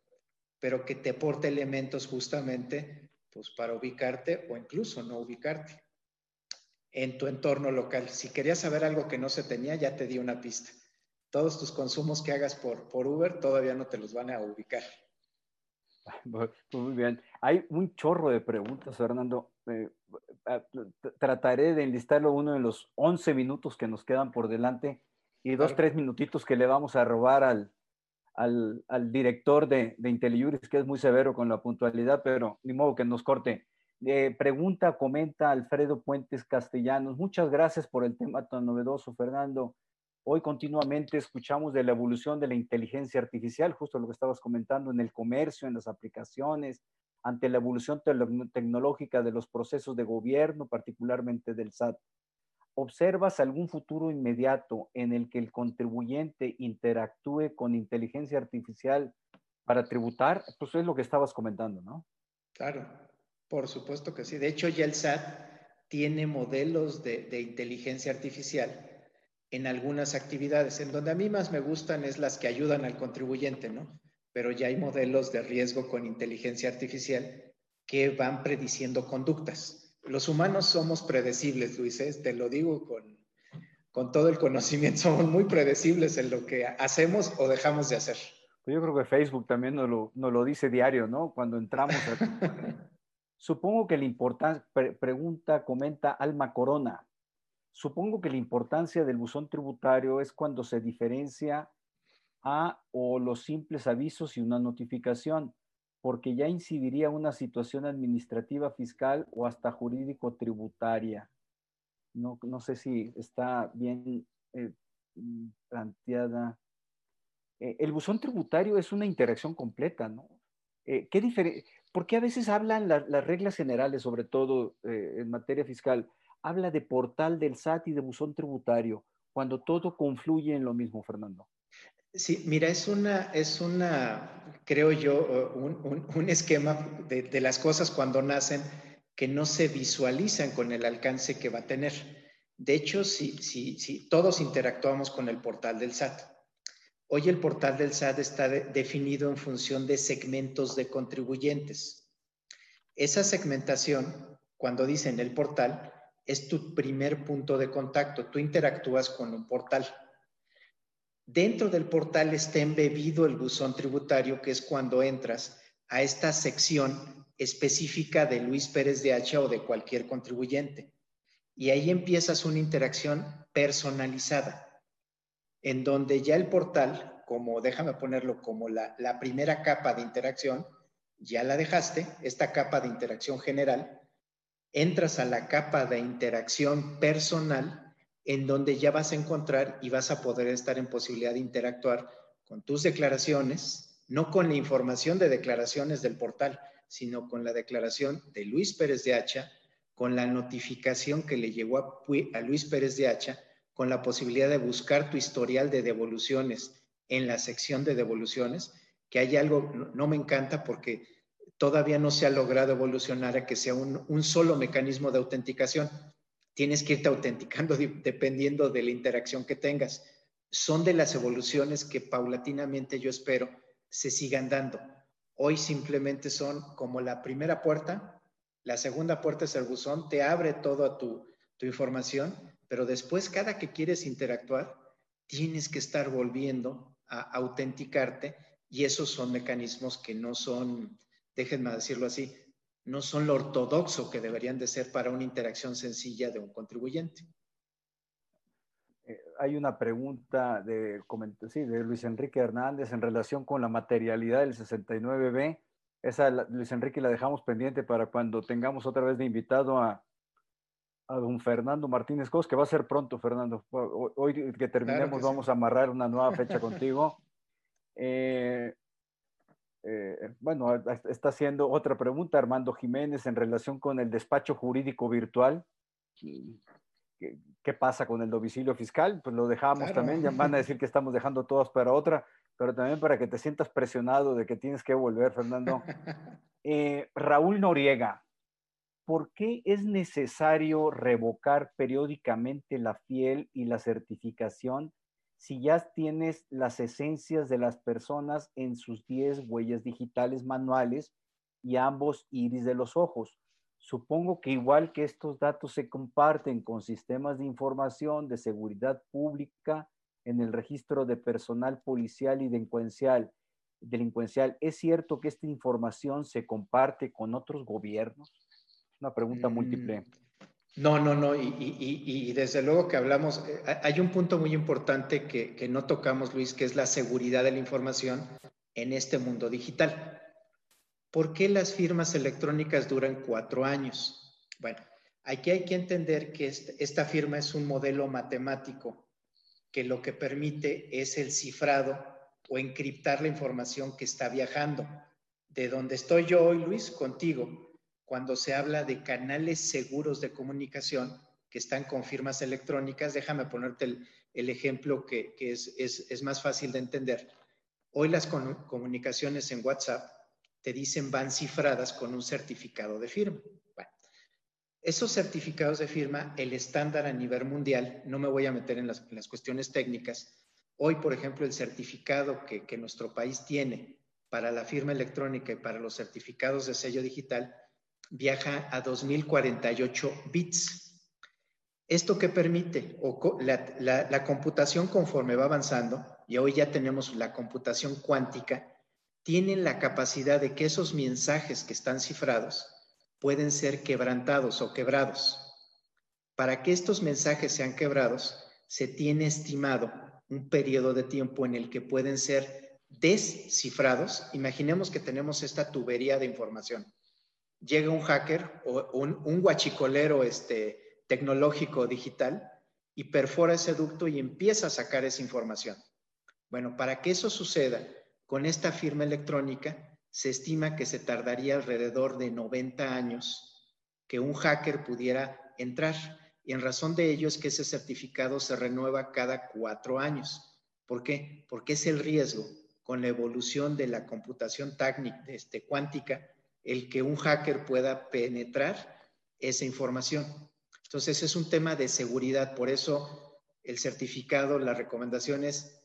pero que te aporte elementos justamente pues, para ubicarte o incluso no ubicarte en tu entorno local. Si querías saber algo que no se tenía, ya te di una pista. Todos tus consumos que hagas por, por Uber todavía no te los van a ubicar. [LAUGHS] Muy bien. Hay un chorro de preguntas, Fernando. Eh, trataré de enlistarlo uno en los 11 minutos que nos quedan por delante y dos, tres minutitos que le vamos a robar al, al, director de, de IntelliJuris, que es muy severo con la puntualidad, pero ni modo que nos corte. Eh, pregunta, comenta Alfredo Puentes Castellanos. Muchas gracias por el tema tan novedoso, Fernando. Hoy continuamente escuchamos de la evolución de la inteligencia artificial, justo lo que estabas comentando en el comercio, en las aplicaciones, ante la evolución tecnológica de los procesos de gobierno, particularmente del SAT. ¿Observas algún futuro inmediato en el que el contribuyente interactúe con inteligencia artificial para tributar? Pues es lo que estabas comentando, ¿no? Claro, por supuesto que sí. De hecho, ya el SAT tiene modelos de, inteligencia artificial en algunas actividades. En donde a mí más me gustan es las que ayudan al contribuyente, ¿no? Pero ya hay modelos de riesgo con inteligencia artificial que van prediciendo conductas. Los humanos somos predecibles, Luis, ¿eh? te lo digo con, con todo el conocimiento, [LAUGHS] somos muy predecibles en lo que hacemos o dejamos de hacer. Pues yo creo que Facebook también nos lo, nos lo dice diario, ¿no? Cuando entramos. A... [LAUGHS] Supongo que la importancia, pregunta, comenta Alma Corona. Supongo que la importancia del buzón tributario es cuando se diferencia a o los simples avisos y una notificación, porque ya incidiría una situación administrativa fiscal o hasta jurídico tributaria. No, no sé si está bien eh, planteada. Eh, el buzón tributario es una interacción completa, ¿no? Eh, ¿qué ¿Por qué a veces hablan las reglas generales, sobre todo en materia fiscal? Habla de portal del SAT y de buzón tributario, cuando todo confluye en lo mismo, Fernando. Sí, mira, es una, es una creo yo, un, esquema de, las cosas cuando nacen que no se visualizan con el alcance que va a tener. De hecho, si todos interactuamos con el portal del SAT, hoy el portal del SAT está definido en función de segmentos de contribuyentes. Esa segmentación, cuando dicen el portal, es tu primer punto de contacto. Tú interactúas con un portal Dentro del portal está embebido el buzón tributario, que es cuando entras a esta sección específica de Luis Pérez de Hacha o de cualquier contribuyente. Y ahí empiezas una interacción personalizada, en donde ya el portal, como déjame ponerlo como la, la primera capa de interacción, ya la dejaste, esta capa de interacción general, entras a la capa de interacción personal en donde ya vas a encontrar y vas a poder estar en posibilidad de interactuar con tus declaraciones, no con la información de declaraciones del portal, sino con la declaración de Luis Pérez de Hacha, con la notificación que le llegó a, Luis Pérez de Hacha, con la posibilidad de buscar tu historial de devoluciones en la sección de devoluciones, que hay algo, no, me encanta porque todavía no se ha logrado evolucionar a que sea un, solo mecanismo de autenticación tienes que irte autenticando [LAUGHS] dependiendo de la interacción que tengas. Son de las evoluciones que paulatinamente yo espero se sigan dando. Hoy simplemente son como la primera puerta, la segunda puerta es el buzón, te abre toda tu, tu información, pero después cada que quieres interactuar, tienes que estar volviendo a autenticarte y esos son mecanismos que no son, déjenme decirlo así, no son lo ortodoxo que deberían de ser para una interacción sencilla de un contribuyente. Eh, hay una pregunta de, sí, de Luis Enrique Hernández en relación con la materialidad del 69B. Esa, Luis Enrique, la dejamos pendiente para cuando tengamos otra vez de invitado a, a don Fernando Martínez Cos, que va a ser pronto, Fernando. Hoy que terminemos vamos a amarrar una nueva fecha contigo. [LAUGHS] Eh, bueno, está haciendo otra pregunta Armando Jiménez en relación con el despacho jurídico virtual. ¿Qué, pasa con el domicilio fiscal? Pues lo dejamos también, ya van a decir que estamos dejando todos para otra, pero también para que te sientas presionado de que tienes que volver, Fernando. [LAUGHS] Eh, Raúl Noriega, ¿por qué es necesario revocar periódicamente la fiel y la certificación si ya tienes las esencias de las personas en sus 10 huellas digitales manuales y ambos iris de los ojos. Supongo que igual que estos datos se comparten con sistemas de información de seguridad pública en el registro de personal policial y delincuencial, delincuencial ¿es cierto que esta información se comparte con otros gobiernos? Una pregunta múltiple. No, no, no, y, desde luego que hablamos, eh, hay un punto muy importante que, no tocamos, Luis, que es la seguridad de la información en este mundo digital. ¿Por qué las firmas electrónicas duran cuatro años? Bueno, aquí hay que entender que esta firma es un modelo matemático que lo que permite es el cifrado o encriptar la información que está viajando. De donde estoy yo hoy, Luis, contigo, cuando se habla de canales seguros de comunicación que están con firmas electrónicas, déjame ponerte el, ejemplo que, es, más fácil de entender. Hoy las comunicaciones en WhatsApp te dicen van cifradas con un certificado de firma. Esos certificados de firma, el estándar a nivel mundial, no me voy a meter en las, cuestiones técnicas, hoy, por ejemplo, el certificado que, que nuestro país tiene para la firma electrónica y para los certificados de sello digital viaja a 2048 bits. ¿Esto qué permite? O la, computación conforme va avanzando, y hoy ya tenemos la computación cuántica, tienen la capacidad de que esos mensajes que están cifrados pueden ser quebrantados o quebrados. Para que estos mensajes sean quebrados, se tiene estimado un periodo de tiempo en el que pueden ser descifrados. Imaginemos que tenemos esta tubería de información. Llega un hacker o un, un guachicolero este, tecnológico digital y perfora ese ducto y empieza a sacar esa información. Bueno, para que eso suceda con esta firma electrónica, se estima que se tardaría alrededor de 90 años que un hacker pudiera entrar. Y en razón de ello es que ese certificado se renueva cada cuatro años. ¿Por qué? Porque es el riesgo con la evolución de la computación técnica, este, cuántica, el que un hacker pueda penetrar esa información. Entonces es un tema de seguridad, por eso el certificado, la recomendación es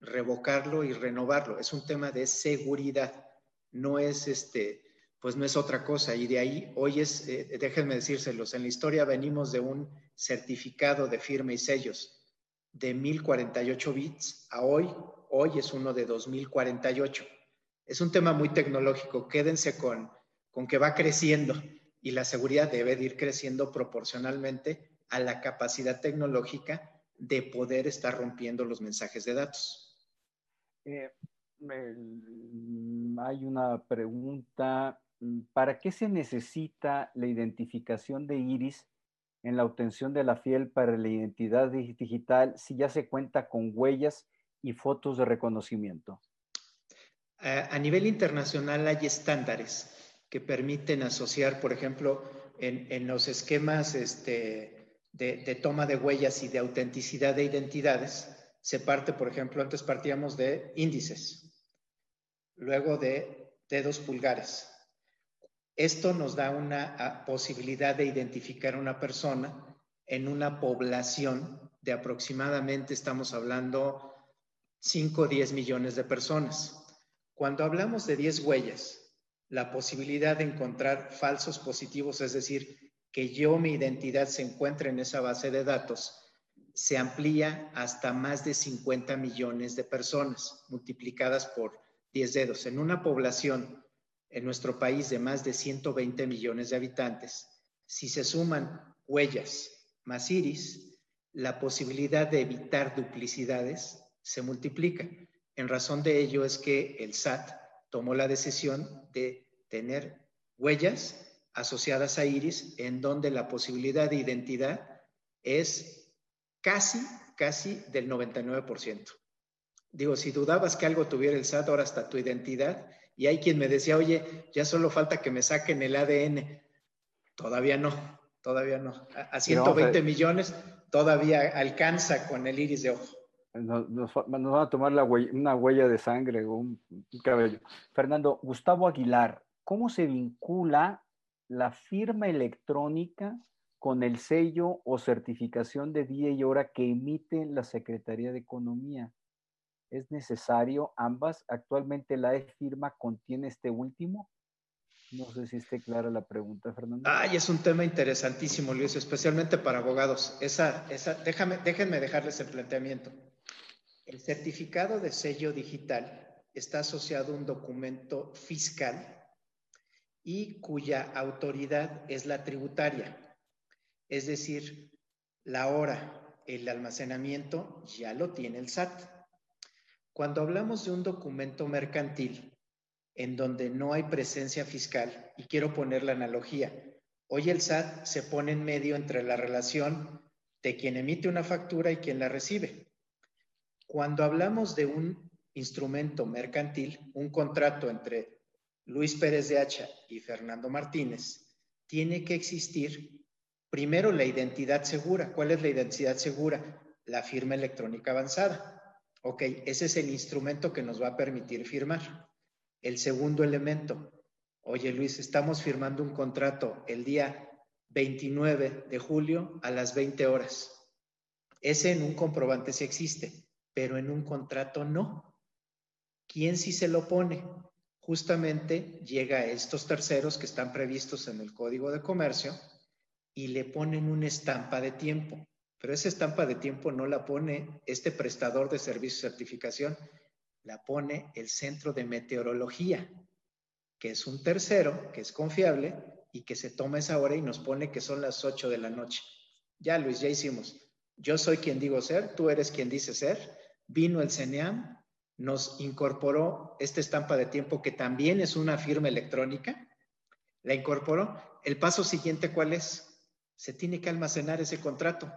revocarlo y renovarlo. Es un tema de seguridad, no es este, pues no es otra cosa. Y de ahí, hoy es, eh, déjenme decírselos, en la historia venimos de un certificado de firma y sellos de 1048 bits a hoy, hoy es uno de 2048. Es un tema muy tecnológico, quédense con, con que va creciendo y la seguridad debe de ir creciendo proporcionalmente a la capacidad tecnológica de poder estar rompiendo los mensajes de datos. Eh, hay una pregunta. ¿Para qué se necesita la identificación de iris en la obtención de la fiel para la identidad digital si ya se cuenta con huellas y fotos de reconocimiento? a nivel internacional hay estándares que permiten asociar, por ejemplo, en, los esquemas este, de, toma de huellas y de autenticidad de identidades, se parte, por ejemplo, antes partíamos de índices, luego de dedos pulgares. Esto nos da una posibilidad de identificar a una persona en una población de aproximadamente, estamos hablando, 5 o 10 millones de personas. Cuando hablamos de 10 huellas, la posibilidad de encontrar falsos positivos, es decir, que yo, mi identidad se encuentre en esa base de datos, se amplía hasta más de 50 millones de personas, multiplicadas por 10 dedos. En una población en nuestro país de más de 120 millones de habitantes, si se suman huellas más iris, la posibilidad de evitar duplicidades se multiplica. En razón de ello es que el SAT tomó la decisión de tener huellas asociadas a iris en donde la posibilidad de identidad es casi, casi del 99%. Digo, si dudabas que algo tuviera el SAT, ahora está tu identidad. Y hay quien me decía, oye, ya solo falta que me saquen el ADN. Todavía no, todavía no. A, 120 millones todavía alcanza con el iris de ojo. Nos, van a tomar una huella de sangre o un, cabello. Fernando, Gustavo Aguilar, ¿cómo se vincula la firma electrónica con el sello o certificación de día y hora que emite la Secretaría de Economía? ¿Es necesario ambas? Actualmente la e-firma contiene este último. No sé si esté clara la pregunta, Fernando. Ay, es un tema interesantísimo, Luis, especialmente para abogados. Esa, esa, déjame, déjenme dejarles el planteamiento. El certificado de sello digital está asociado a un documento fiscal y cuya autoridad es la tributaria. Es decir, la hora, el almacenamiento ya lo tiene el SAT. Cuando hablamos de un documento mercantil en donde no hay presencia fiscal, y quiero poner la analogía, hoy el SAT se pone en medio entre la relación de quien emite una factura y quien la recibe. Cuando hablamos de un instrumento mercantil, un contrato entre Luis Pérez de Hacha y Fernando Martínez, tiene que existir primero la identidad segura. ¿Cuál es la identidad segura? La firma electrónica avanzada. Ok, ese es el instrumento que nos va a permitir firmar. El segundo elemento, oye Luis, estamos firmando un contrato el día 29 de julio a las 20 horas. Ese en un comprobante sí existe, pero en un contrato no. ¿Quién sí se lo pone? Justamente llega a estos terceros que están previstos en el Código de Comercio y le ponen una estampa de tiempo. Pero esa estampa de tiempo no la pone este prestador de servicio de certificación, la pone el Centro de Meteorología, que es un tercero, que es confiable y que se toma esa hora y nos pone que son las 8 de la noche. Ya, Luis, ya hicimos. Yo soy quien digo ser, tú eres quien dice ser. Vino el CENEAM, nos incorporó esta estampa de tiempo que también es una firma electrónica, la incorporó. El paso siguiente, ¿cuál es? Se tiene que almacenar ese contrato.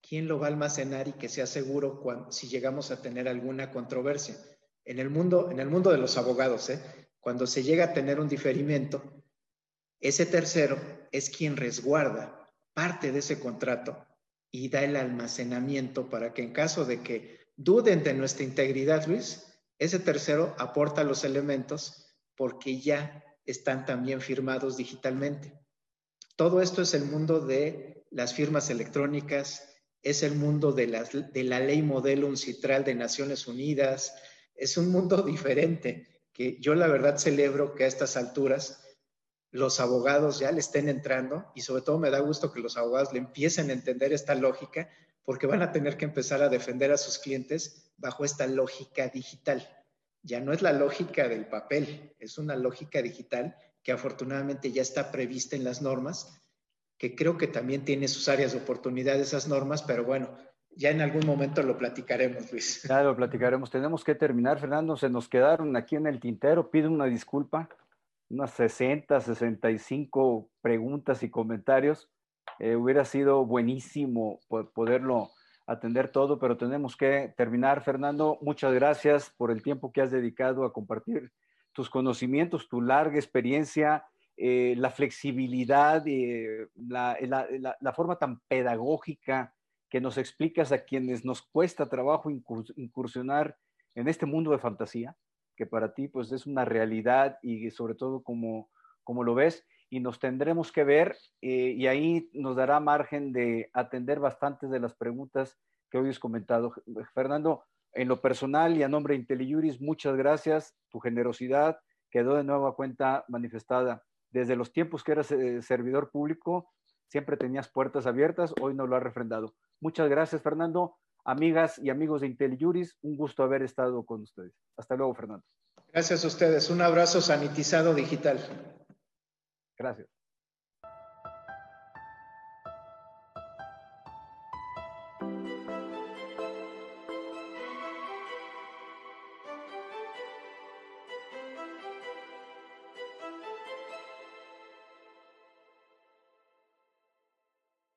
¿quién lo va a almacenar y que sea seguro cuando, si llegamos a tener alguna controversia? En el mundo, en el mundo de los abogados, ¿eh? cuando se llega a tener un diferimiento, ese tercero es quien resguarda parte de ese contrato y da el almacenamiento para que en caso de que duden de nuestra integridad, Luis, ese tercero aporta los elementos porque ya están también firmados digitalmente. Todo esto es el mundo de las firmas electrónicas, es el mundo de la, de la ley modelo uncitral de Naciones Unidas, es un mundo [LAUGHS] diferente que yo la verdad celebro que a estas alturas los abogados ya le estén entrando y sobre todo me da gusto que los abogados le empiecen a entender esta lógica porque van a tener que empezar a defender a sus clientes bajo esta lógica digital. Ya no es la lógica del papel, es una lógica digital que afortunadamente ya está prevista en las normas que creo que también tiene sus áreas de oportunidad esas normas, pero bueno, ya en algún momento lo platicaremos, Luis. Ya lo platicaremos. Tenemos que terminar, Fernando. Se nos quedaron aquí en el tintero. Pido una disculpa. Unas 60, 65 preguntas y comentarios. Eh, hubiera sido buenísimo poderlo atender todo, pero tenemos que terminar. Fernando, muchas gracias por el tiempo que has dedicado a compartir tus conocimientos, tu larga experiencia eh, la flexibilidad, eh, la, la, forma tan pedagógica que nos explicas a quienes nos cuesta trabajo incursionar en este mundo de fantasía, que para ti pues es una realidad y sobre todo como, como lo ves, y nos tendremos que ver eh, y ahí nos dará margen de atender bastantes de las preguntas que hoy has comentado. Fernando, en lo personal y a nombre de IntelliJuris, muchas gracias. Tu generosidad quedó de nueva cuenta manifestada desde los tiempos que eras eh, servidor público, siempre tenías puertas abiertas, hoy no lo has refrendado. Muchas gracias, Fernando. Amigas y amigos de IntelliJuris, un gusto haber estado con ustedes. Hasta luego, Fernando. Gracias a ustedes. Un abrazo sanitizado digital. Gracias.